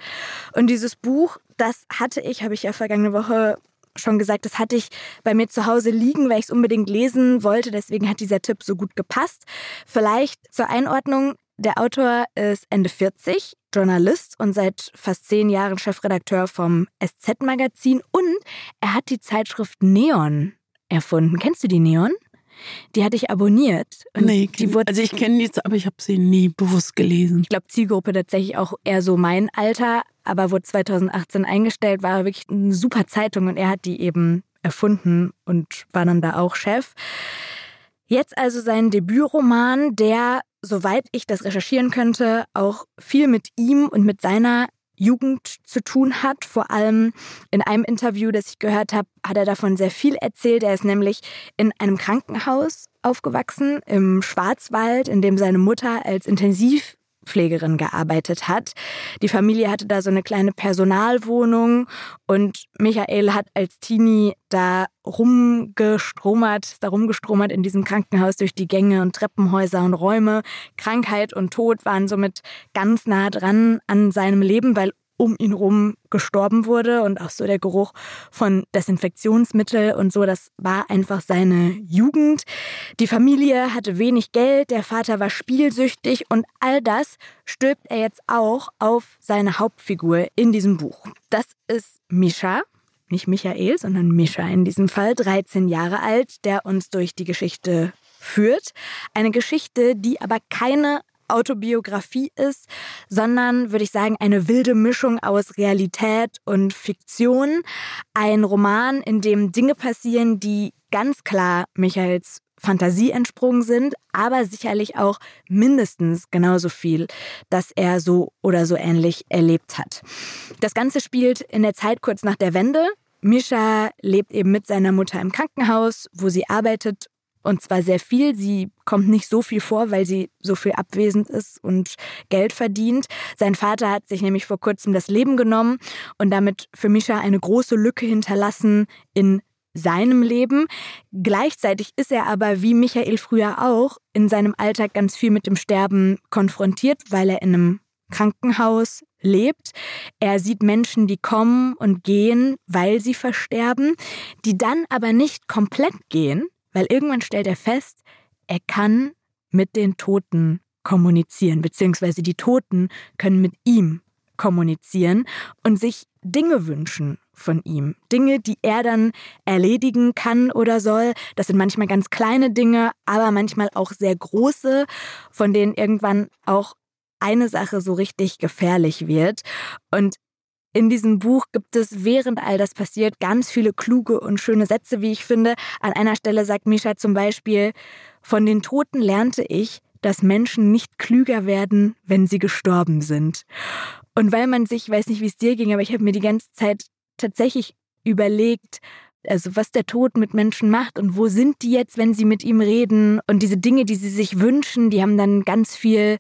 Und dieses Buch, das hatte ich, habe ich ja vergangene Woche schon gesagt, das hatte ich bei mir zu Hause liegen, weil ich es unbedingt lesen wollte. Deswegen hat dieser Tipp so gut gepasst. Vielleicht zur Einordnung. Der Autor ist Ende 40, Journalist und seit fast zehn Jahren Chefredakteur vom SZ-Magazin und er hat die Zeitschrift Neon erfunden. Kennst du die Neon? Die hatte ich abonniert. nee, die wurde, also ich kenne die, aber ich habe sie nie bewusst gelesen. Ich glaube, Zielgruppe tatsächlich auch eher so mein Alter, aber wurde 2018 eingestellt, war wirklich eine super Zeitung und er hat die eben erfunden und war dann da auch Chef. Jetzt also sein Debütroman, der, soweit ich das recherchieren könnte, auch viel mit ihm und mit seiner Jugend zu tun hat. Vor allem in einem Interview, das ich gehört habe, hat er davon sehr viel erzählt. Er ist nämlich in einem Krankenhaus aufgewachsen im Schwarzwald, in dem seine Mutter als Intensiv Pflegerin gearbeitet hat. Die Familie hatte da so eine kleine Personalwohnung und Michael hat als Teenie da rumgestromert, da rumgestromert in diesem Krankenhaus durch die Gänge und Treppenhäuser und Räume. Krankheit und Tod waren somit ganz nah dran an seinem Leben, weil um ihn rum gestorben wurde und auch so der Geruch von Desinfektionsmittel und so, das war einfach seine Jugend. Die Familie hatte wenig Geld, der Vater war spielsüchtig und all das stülpt er jetzt auch auf seine Hauptfigur in diesem Buch. Das ist Misha, nicht Michael, sondern Misha in diesem Fall, 13 Jahre alt, der uns durch die Geschichte führt. Eine Geschichte, die aber keine Autobiografie ist, sondern würde ich sagen, eine wilde Mischung aus Realität und Fiktion. Ein Roman, in dem Dinge passieren, die ganz klar Michaels Fantasie entsprungen sind, aber sicherlich auch mindestens genauso viel, dass er so oder so ähnlich erlebt hat. Das Ganze spielt in der Zeit kurz nach der Mischa Misha lebt eben mit seiner Mutter im Krankenhaus, wo sie arbeitet und zwar sehr viel. Sie kommt nicht so viel vor, weil sie so viel abwesend ist und Geld verdient. Sein Vater hat sich nämlich vor kurzem das Leben genommen und damit für Mischa eine große Lücke hinterlassen in seinem Leben. Gleichzeitig ist er aber, wie Michael früher auch, in seinem Alltag ganz viel mit dem Sterben konfrontiert, weil er in einem Krankenhaus lebt. Er sieht Menschen, die kommen und gehen, weil sie versterben, die dann aber nicht komplett gehen, weil irgendwann stellt er fest, er kann mit den Toten kommunizieren, beziehungsweise die Toten können mit ihm kommunizieren und sich Dinge wünschen von ihm. Dinge, die er dann erledigen kann oder soll. Das sind manchmal ganz kleine Dinge, aber manchmal auch sehr große, von denen irgendwann auch eine Sache so richtig gefährlich wird. Und in diesem Buch gibt es, während all das passiert, ganz viele kluge und schöne Sätze, wie ich finde. An einer Stelle sagt Misha zum Beispiel, von den Toten lernte ich, dass Menschen nicht klüger werden, wenn sie gestorben sind. Und weil man sich, ich weiß nicht, wie es dir ging, aber ich habe mir die ganze Zeit tatsächlich überlegt, also was der Tod mit Menschen macht und wo sind die jetzt, wenn sie mit ihm reden und diese Dinge, die sie sich wünschen, die haben dann ganz viel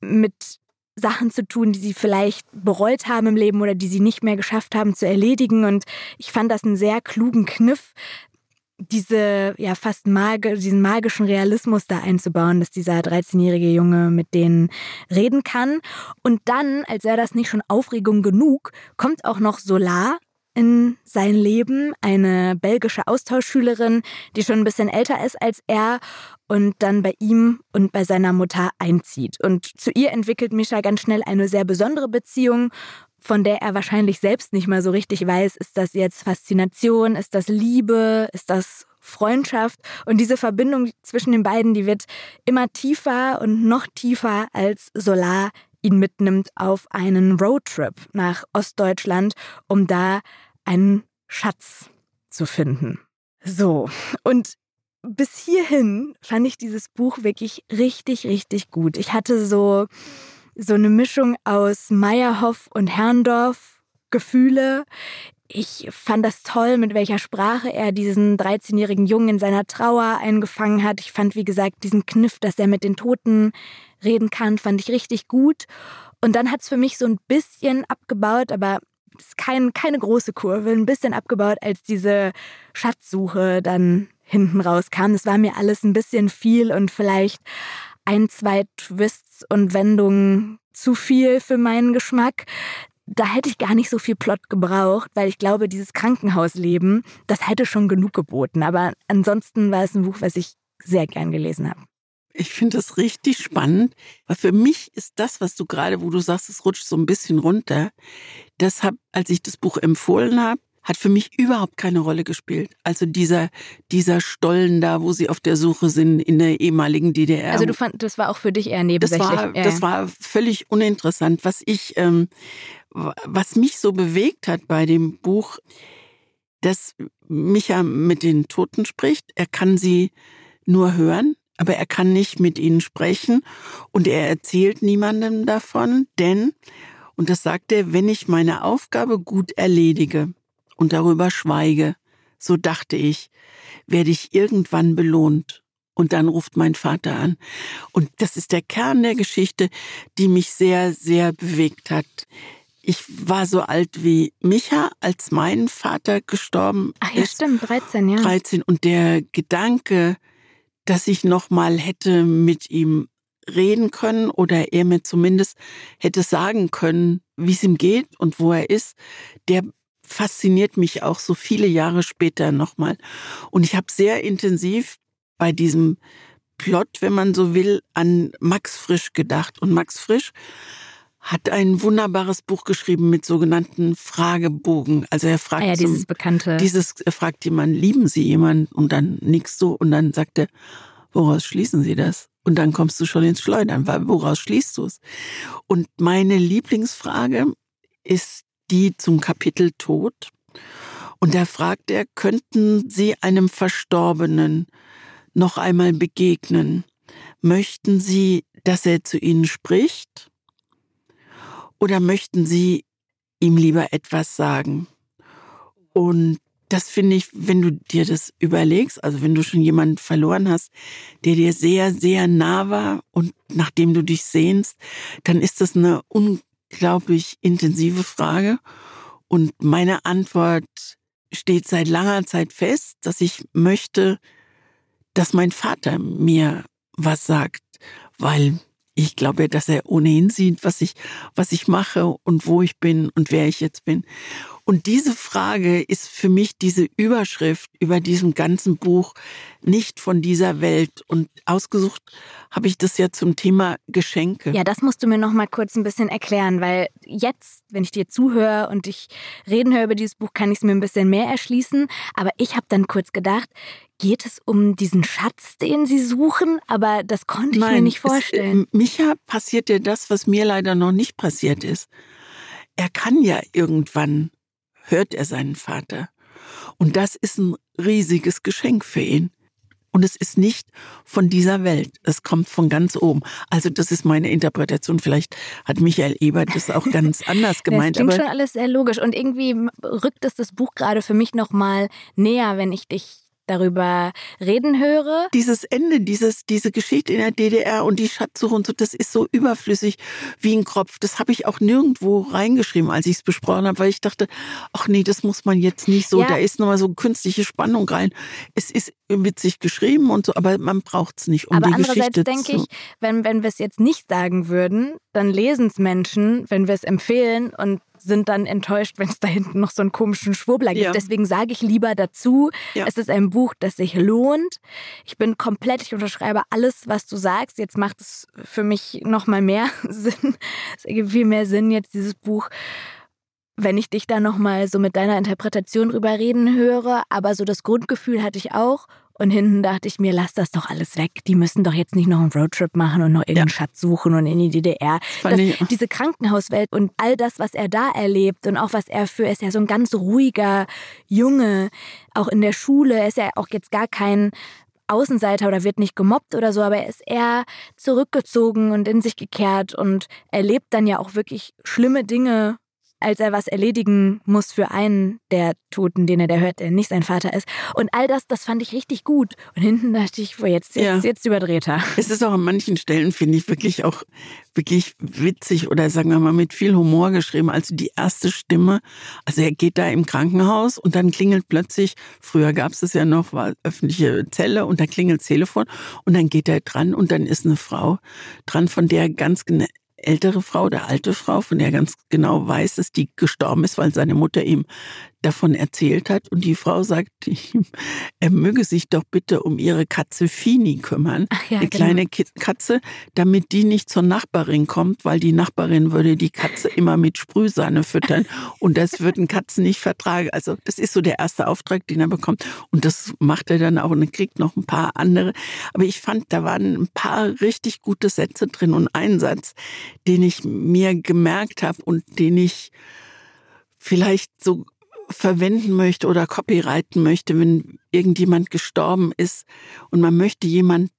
mit Sachen zu tun, die sie vielleicht bereut haben im Leben oder die sie nicht mehr geschafft haben zu erledigen. Und ich fand das einen sehr klugen Kniff, diese ja fast magi diesen magischen Realismus da einzubauen, dass dieser 13-jährige Junge mit denen reden kann. Und dann, als wäre das nicht schon Aufregung genug, kommt auch noch Solar in sein Leben, eine belgische Austauschschülerin, die schon ein bisschen älter ist als er und dann bei ihm und bei seiner Mutter einzieht. Und zu ihr entwickelt Mischa ganz schnell eine sehr besondere Beziehung von der er wahrscheinlich selbst nicht mal so richtig weiß, ist das jetzt Faszination, ist das Liebe, ist das Freundschaft? Und diese Verbindung zwischen den beiden, die wird immer tiefer und noch tiefer, als Solar ihn mitnimmt auf einen Roadtrip nach Ostdeutschland, um da einen Schatz zu finden. So, und bis hierhin fand ich dieses Buch wirklich richtig, richtig gut. Ich hatte so so eine Mischung aus Meyerhoff und Herrndorf Gefühle. Ich fand das toll, mit welcher Sprache er diesen 13-jährigen Jungen in seiner Trauer eingefangen hat. Ich fand, wie gesagt, diesen Kniff, dass er mit den Toten reden kann, fand ich richtig gut. Und dann hat es für mich so ein bisschen abgebaut, aber ist kein, keine große Kurve, ein bisschen abgebaut, als diese Schatzsuche dann hinten rauskam. Das war mir alles ein bisschen viel und vielleicht ein, zwei Twists und Wendungen zu viel für meinen Geschmack. Da hätte ich gar nicht so viel Plot gebraucht, weil ich glaube, dieses Krankenhausleben, das hätte schon genug geboten. Aber ansonsten war es ein Buch, was ich sehr gern gelesen habe. Ich finde das richtig spannend, weil für mich ist das, was du gerade, wo du sagst, es rutscht so ein bisschen runter, deshalb, als ich das Buch empfohlen habe, hat für mich überhaupt keine Rolle gespielt. Also dieser, dieser Stollen da, wo sie auf der Suche sind in der ehemaligen DDR. Also du fand, das war auch für dich eher nebensächlich. Das war, ja. das war völlig uninteressant. Was ich, ähm, was mich so bewegt hat bei dem Buch, dass Micha mit den Toten spricht. Er kann sie nur hören, aber er kann nicht mit ihnen sprechen und er erzählt niemandem davon, denn, und das sagt er, wenn ich meine Aufgabe gut erledige, und darüber schweige, so dachte ich, werde ich irgendwann belohnt. Und dann ruft mein Vater an. Und das ist der Kern der Geschichte, die mich sehr, sehr bewegt hat. Ich war so alt wie Micha, als mein Vater gestorben Ach ja, ist. stimmt, 13, ja. 13. Und der Gedanke, dass ich noch mal hätte mit ihm reden können oder er mir zumindest hätte sagen können, wie es ihm geht und wo er ist, der fasziniert mich auch so viele Jahre später nochmal. Und ich habe sehr intensiv bei diesem Plot, wenn man so will, an Max Frisch gedacht. Und Max Frisch hat ein wunderbares Buch geschrieben mit sogenannten Fragebogen. Also er fragt ah ja, dieses zum, bekannte. Dieses er fragt jemand, lieben Sie jemanden? Und dann nickst du und dann sagt er, woraus schließen Sie das? Und dann kommst du schon ins Schleudern, weil woraus schließt du es? Und meine Lieblingsfrage ist die zum Kapitel Tod. Und da fragt er, könnten Sie einem Verstorbenen noch einmal begegnen? Möchten Sie, dass er zu Ihnen spricht? Oder möchten Sie ihm lieber etwas sagen? Und das finde ich, wenn du dir das überlegst, also wenn du schon jemanden verloren hast, der dir sehr, sehr nah war und nachdem du dich sehnst, dann ist das eine unglaublich intensive Frage. Und meine Antwort steht seit langer Zeit fest, dass ich möchte, dass mein Vater mir was sagt, weil ich glaube, dass er ohnehin sieht, was ich, was ich mache und wo ich bin und wer ich jetzt bin. Und diese Frage ist für mich diese Überschrift über diesem ganzen Buch nicht von dieser Welt. Und ausgesucht habe ich das ja zum Thema Geschenke. Ja, das musst du mir noch mal kurz ein bisschen erklären, weil jetzt, wenn ich dir zuhöre und ich reden höre über dieses Buch, kann ich es mir ein bisschen mehr erschließen. Aber ich habe dann kurz gedacht, geht es um diesen Schatz, den sie suchen? Aber das konnte ich Nein, mir nicht vorstellen. Es, äh, Micha passiert ja das, was mir leider noch nicht passiert ist. Er kann ja irgendwann hört er seinen Vater. Und das ist ein riesiges Geschenk für ihn. Und es ist nicht von dieser Welt. Es kommt von ganz oben. Also das ist meine Interpretation. Vielleicht hat Michael Ebert das auch ganz anders gemeint. Das klingt schon alles sehr logisch. Und irgendwie rückt es das Buch gerade für mich noch mal näher, wenn ich dich darüber reden höre. Dieses Ende, dieses, diese Geschichte in der DDR und die Schatzsuche und so, das ist so überflüssig wie ein Kropf. Das habe ich auch nirgendwo reingeschrieben, als ich es besprochen habe, weil ich dachte, ach nee, das muss man jetzt nicht so, ja. da ist nochmal so künstliche Spannung rein. Es ist witzig geschrieben und so, aber man braucht es nicht, um aber die Geschichte zu... Aber andererseits denke ich, wenn, wenn wir es jetzt nicht sagen würden, dann lesen es Menschen, wenn wir es empfehlen und sind dann enttäuscht, wenn es da hinten noch so einen komischen Schwurbler gibt. Ja. Deswegen sage ich lieber dazu, ja. es ist ein Buch, das sich lohnt. Ich bin komplett, ich unterschreibe alles, was du sagst. Jetzt macht es für mich noch mal mehr Sinn. Es ergibt viel mehr Sinn jetzt dieses Buch wenn ich dich da nochmal so mit deiner Interpretation drüber reden höre, aber so das Grundgefühl hatte ich auch. Und hinten dachte ich mir, lass das doch alles weg. Die müssen doch jetzt nicht noch einen Roadtrip machen und noch irgendeinen ja. Schatz suchen und in die DDR. Das, diese Krankenhauswelt und all das, was er da erlebt und auch was er für, ist ja so ein ganz ruhiger Junge, auch in der Schule, er ist ja auch jetzt gar kein Außenseiter oder wird nicht gemobbt oder so, aber er ist eher zurückgezogen und in sich gekehrt und erlebt dann ja auch wirklich schlimme Dinge als er was erledigen muss für einen der Toten, den er da hört, der nicht sein Vater ist. Und all das, das fand ich richtig gut. Und hinten dachte ich, wo jetzt, jetzt, ja. jetzt überdreht er. Es ist auch an manchen Stellen, finde ich, wirklich auch wirklich witzig oder sagen wir mal mit viel Humor geschrieben. Also die erste Stimme, also er geht da im Krankenhaus und dann klingelt plötzlich, früher gab es es ja noch, war öffentliche Zelle und da klingelt das Telefon und dann geht er dran und dann ist eine Frau dran, von der ganz ältere Frau, der alte Frau, von der er ganz genau weiß, dass die gestorben ist, weil seine Mutter ihm davon erzählt hat. Und die Frau sagt ihm, er möge sich doch bitte um ihre Katze Fini kümmern, ja, eine genau. kleine Katze, damit die nicht zur Nachbarin kommt, weil die Nachbarin würde die Katze immer mit Sprühsahne füttern und das würden Katzen nicht vertragen. Also das ist so der erste Auftrag, den er bekommt. Und das macht er dann auch und er kriegt noch ein paar andere. Aber ich fand, da waren ein paar richtig gute Sätze drin und ein Satz, den ich mir gemerkt habe und den ich vielleicht so verwenden möchte oder copyrighten möchte, wenn irgendjemand gestorben ist und man möchte jemanden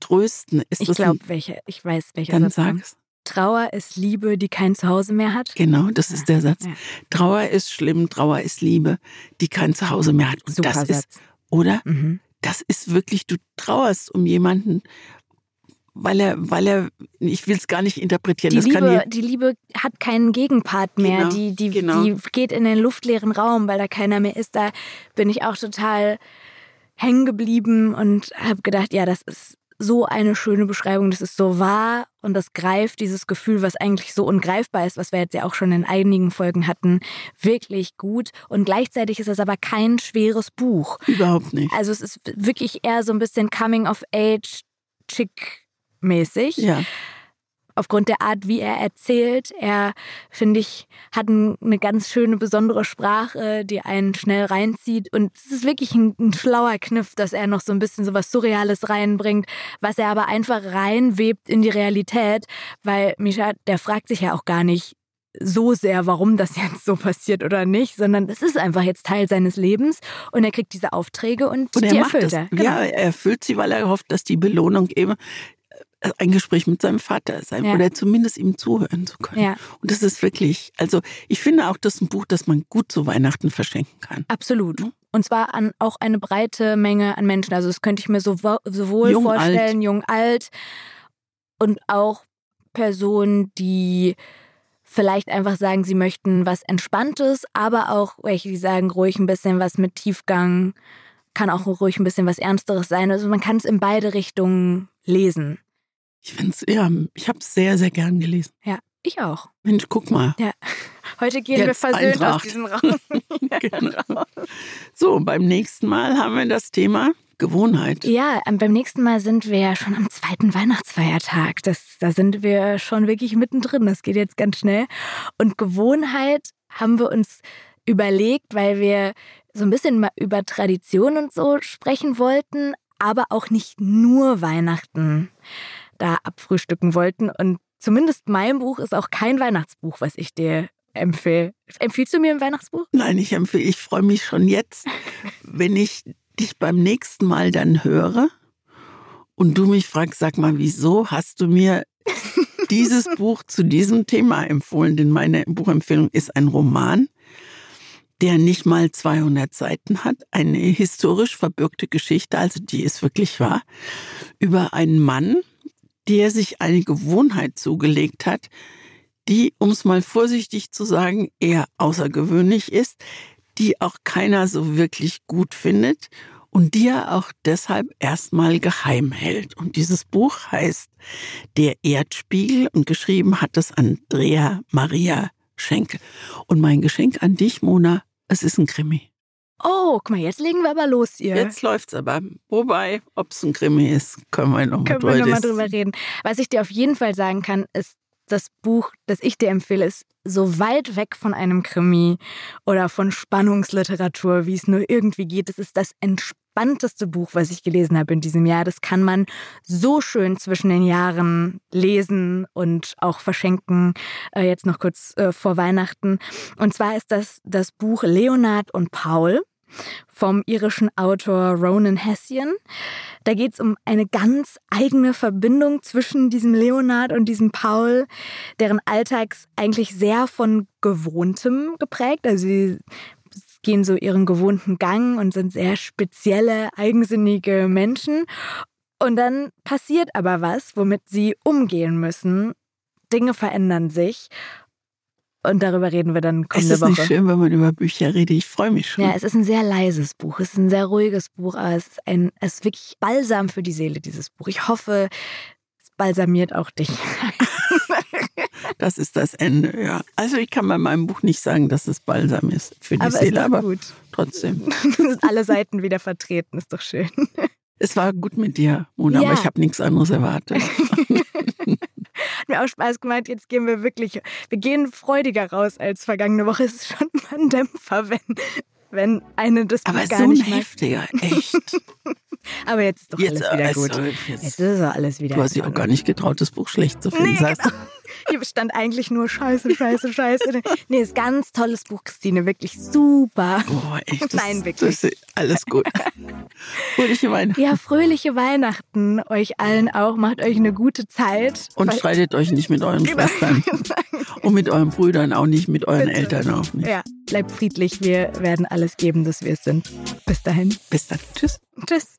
trösten. Ist ich glaube, welche, ich weiß, welcher Dann Satz sag's. Trauer ist Liebe, die kein Zuhause mehr hat. Genau, das ist der Satz. Ja. Trauer ist schlimm, Trauer ist Liebe, die kein Zuhause mehr hat. Und Super das Satz. ist, oder? Mhm. Das ist wirklich, du trauerst um jemanden, weil er, weil er, ich will es gar nicht interpretieren. Die, Liebe, die Liebe hat keinen Gegenpart mehr. Genau, die, die, genau. die geht in den luftleeren Raum, weil da keiner mehr ist. Da bin ich auch total hängen geblieben und habe gedacht, ja, das ist so eine schöne Beschreibung, das ist so wahr und das greift dieses Gefühl, was eigentlich so ungreifbar ist, was wir jetzt ja auch schon in einigen Folgen hatten, wirklich gut. Und gleichzeitig ist es aber kein schweres Buch. Überhaupt nicht. Also es ist wirklich eher so ein bisschen Coming of Age, Chick mäßig. Ja. Aufgrund der Art, wie er erzählt. Er, finde ich, hat eine ganz schöne, besondere Sprache, die einen schnell reinzieht. Und es ist wirklich ein, ein schlauer Kniff, dass er noch so ein bisschen so was Surreales reinbringt, was er aber einfach reinwebt in die Realität. Weil Misha, der fragt sich ja auch gar nicht, so sehr, warum das jetzt so passiert oder nicht, sondern es ist einfach jetzt Teil seines Lebens und er kriegt diese Aufträge und, und die erfüllt er. Genau. Ja, er erfüllt sie, weil er hofft, dass die Belohnung eben ein Gespräch mit seinem Vater sein ja. oder zumindest ihm zuhören zu können. Ja. Und das ist wirklich, also ich finde auch, das ist ein Buch, das man gut zu Weihnachten verschenken kann. Absolut. Und zwar an auch eine breite Menge an Menschen. Also das könnte ich mir sowohl jung, vorstellen, alt. jung, alt und auch Personen, die vielleicht einfach sagen, sie möchten was Entspanntes, aber auch welche, die sagen, ruhig ein bisschen was mit Tiefgang, kann auch ruhig ein bisschen was Ernsteres sein. Also man kann es in beide Richtungen lesen. Ich finde es, ja, ich habe es sehr, sehr gern gelesen. Ja, ich auch. Mensch, guck mal. Ja. Heute gehen Jetzt wir versöhnt Eintracht. aus diesem Raum. genau. So, beim nächsten Mal haben wir das Thema Gewohnheit. Ja, ähm, beim nächsten Mal sind wir ja schon am zweiten Weihnachtsfeiertag. Das, da sind wir schon wirklich mittendrin. Das geht jetzt ganz schnell. Und Gewohnheit haben wir uns überlegt, weil wir so ein bisschen mal über Tradition und so sprechen wollten, aber auch nicht nur Weihnachten da abfrühstücken wollten. Und zumindest mein Buch ist auch kein Weihnachtsbuch, was ich dir empfehle. Empfiehlst du mir ein Weihnachtsbuch? Nein, ich empfehle, ich freue mich schon jetzt, wenn ich dich beim nächsten Mal dann höre und du mich fragst, sag mal, wieso hast du mir dieses Buch zu diesem Thema empfohlen? Denn meine Buchempfehlung ist ein Roman, der nicht mal 200 Seiten hat, eine historisch verbürgte Geschichte, also die ist wirklich wahr, über einen Mann, der sich eine Gewohnheit zugelegt hat, die, um es mal vorsichtig zu sagen, eher außergewöhnlich ist, die auch keiner so wirklich gut findet und die er auch deshalb erstmal geheim hält. Und dieses Buch heißt Der Erdspiegel und geschrieben hat es Andrea Maria Schenke. Und mein Geschenk an dich, Mona, es ist ein Krimi. Oh, guck mal, jetzt legen wir aber los, ihr. Jetzt läuft's aber. Wobei, ob es ein Krimi ist, können wir noch können wir noch mal drüber reden. Was ich dir auf jeden Fall sagen kann, ist, das Buch, das ich dir empfehle, ist so weit weg von einem Krimi oder von Spannungsliteratur, wie es nur irgendwie geht. Es ist das entspannteste Buch, was ich gelesen habe in diesem Jahr. Das kann man so schön zwischen den Jahren lesen und auch verschenken, äh, jetzt noch kurz äh, vor Weihnachten. Und zwar ist das das Buch Leonard und Paul vom irischen Autor Ronan Hessian. Da geht es um eine ganz eigene Verbindung zwischen diesem Leonard und diesem Paul, deren Alltags eigentlich sehr von Gewohntem geprägt. Also sie gehen so ihren gewohnten Gang und sind sehr spezielle, eigensinnige Menschen. Und dann passiert aber was, womit sie umgehen müssen. Dinge verändern sich und darüber reden wir dann kommende Woche. Es ist nicht schön, wenn man über Bücher redet. Ich freue mich schon. Ja, es ist ein sehr leises Buch. Es ist ein sehr ruhiges Buch, aber es ist, ein, es ist wirklich balsam für die Seele, dieses Buch. Ich hoffe, es balsamiert auch dich. Das ist das Ende, ja. Also ich kann bei meinem Buch nicht sagen, dass es balsam ist für die aber Seele, ist aber gut. trotzdem. sind alle Seiten wieder vertreten, ist doch schön. Es war gut mit dir, Mona, ja. aber ich habe nichts anderes erwartet. Hat mir auch Spaß gemacht. Jetzt gehen wir wirklich, wir gehen freudiger raus als vergangene Woche. Es ist schon mal ein Dämpfer, wenn, wenn eine das Aber gar so nicht ein heftiger, echt. Aber jetzt ist doch jetzt, alles wieder also, gut. Jetzt, jetzt ist doch alles wieder Du hast dich auch gar nicht getraut, das Buch schlecht zu finden. Nee, genau. Hier stand eigentlich nur Scheiße, Scheiße, Scheiße. Nee, ist ein ganz tolles Buch, Christine. Wirklich super. Oh, echt? Das, Nein, wirklich. Das alles gut. fröhliche Weihnachten. Ja, fröhliche Weihnachten euch allen auch. Macht euch eine gute Zeit. Und streitet euch nicht mit euren Schwestern. Und mit euren Brüdern auch nicht, mit euren Bitte. Eltern auch nicht. Ja, bleibt friedlich. Wir werden alles geben, dass wir es sind. Bis dahin. Bis dann. Tschüss. Tschüss.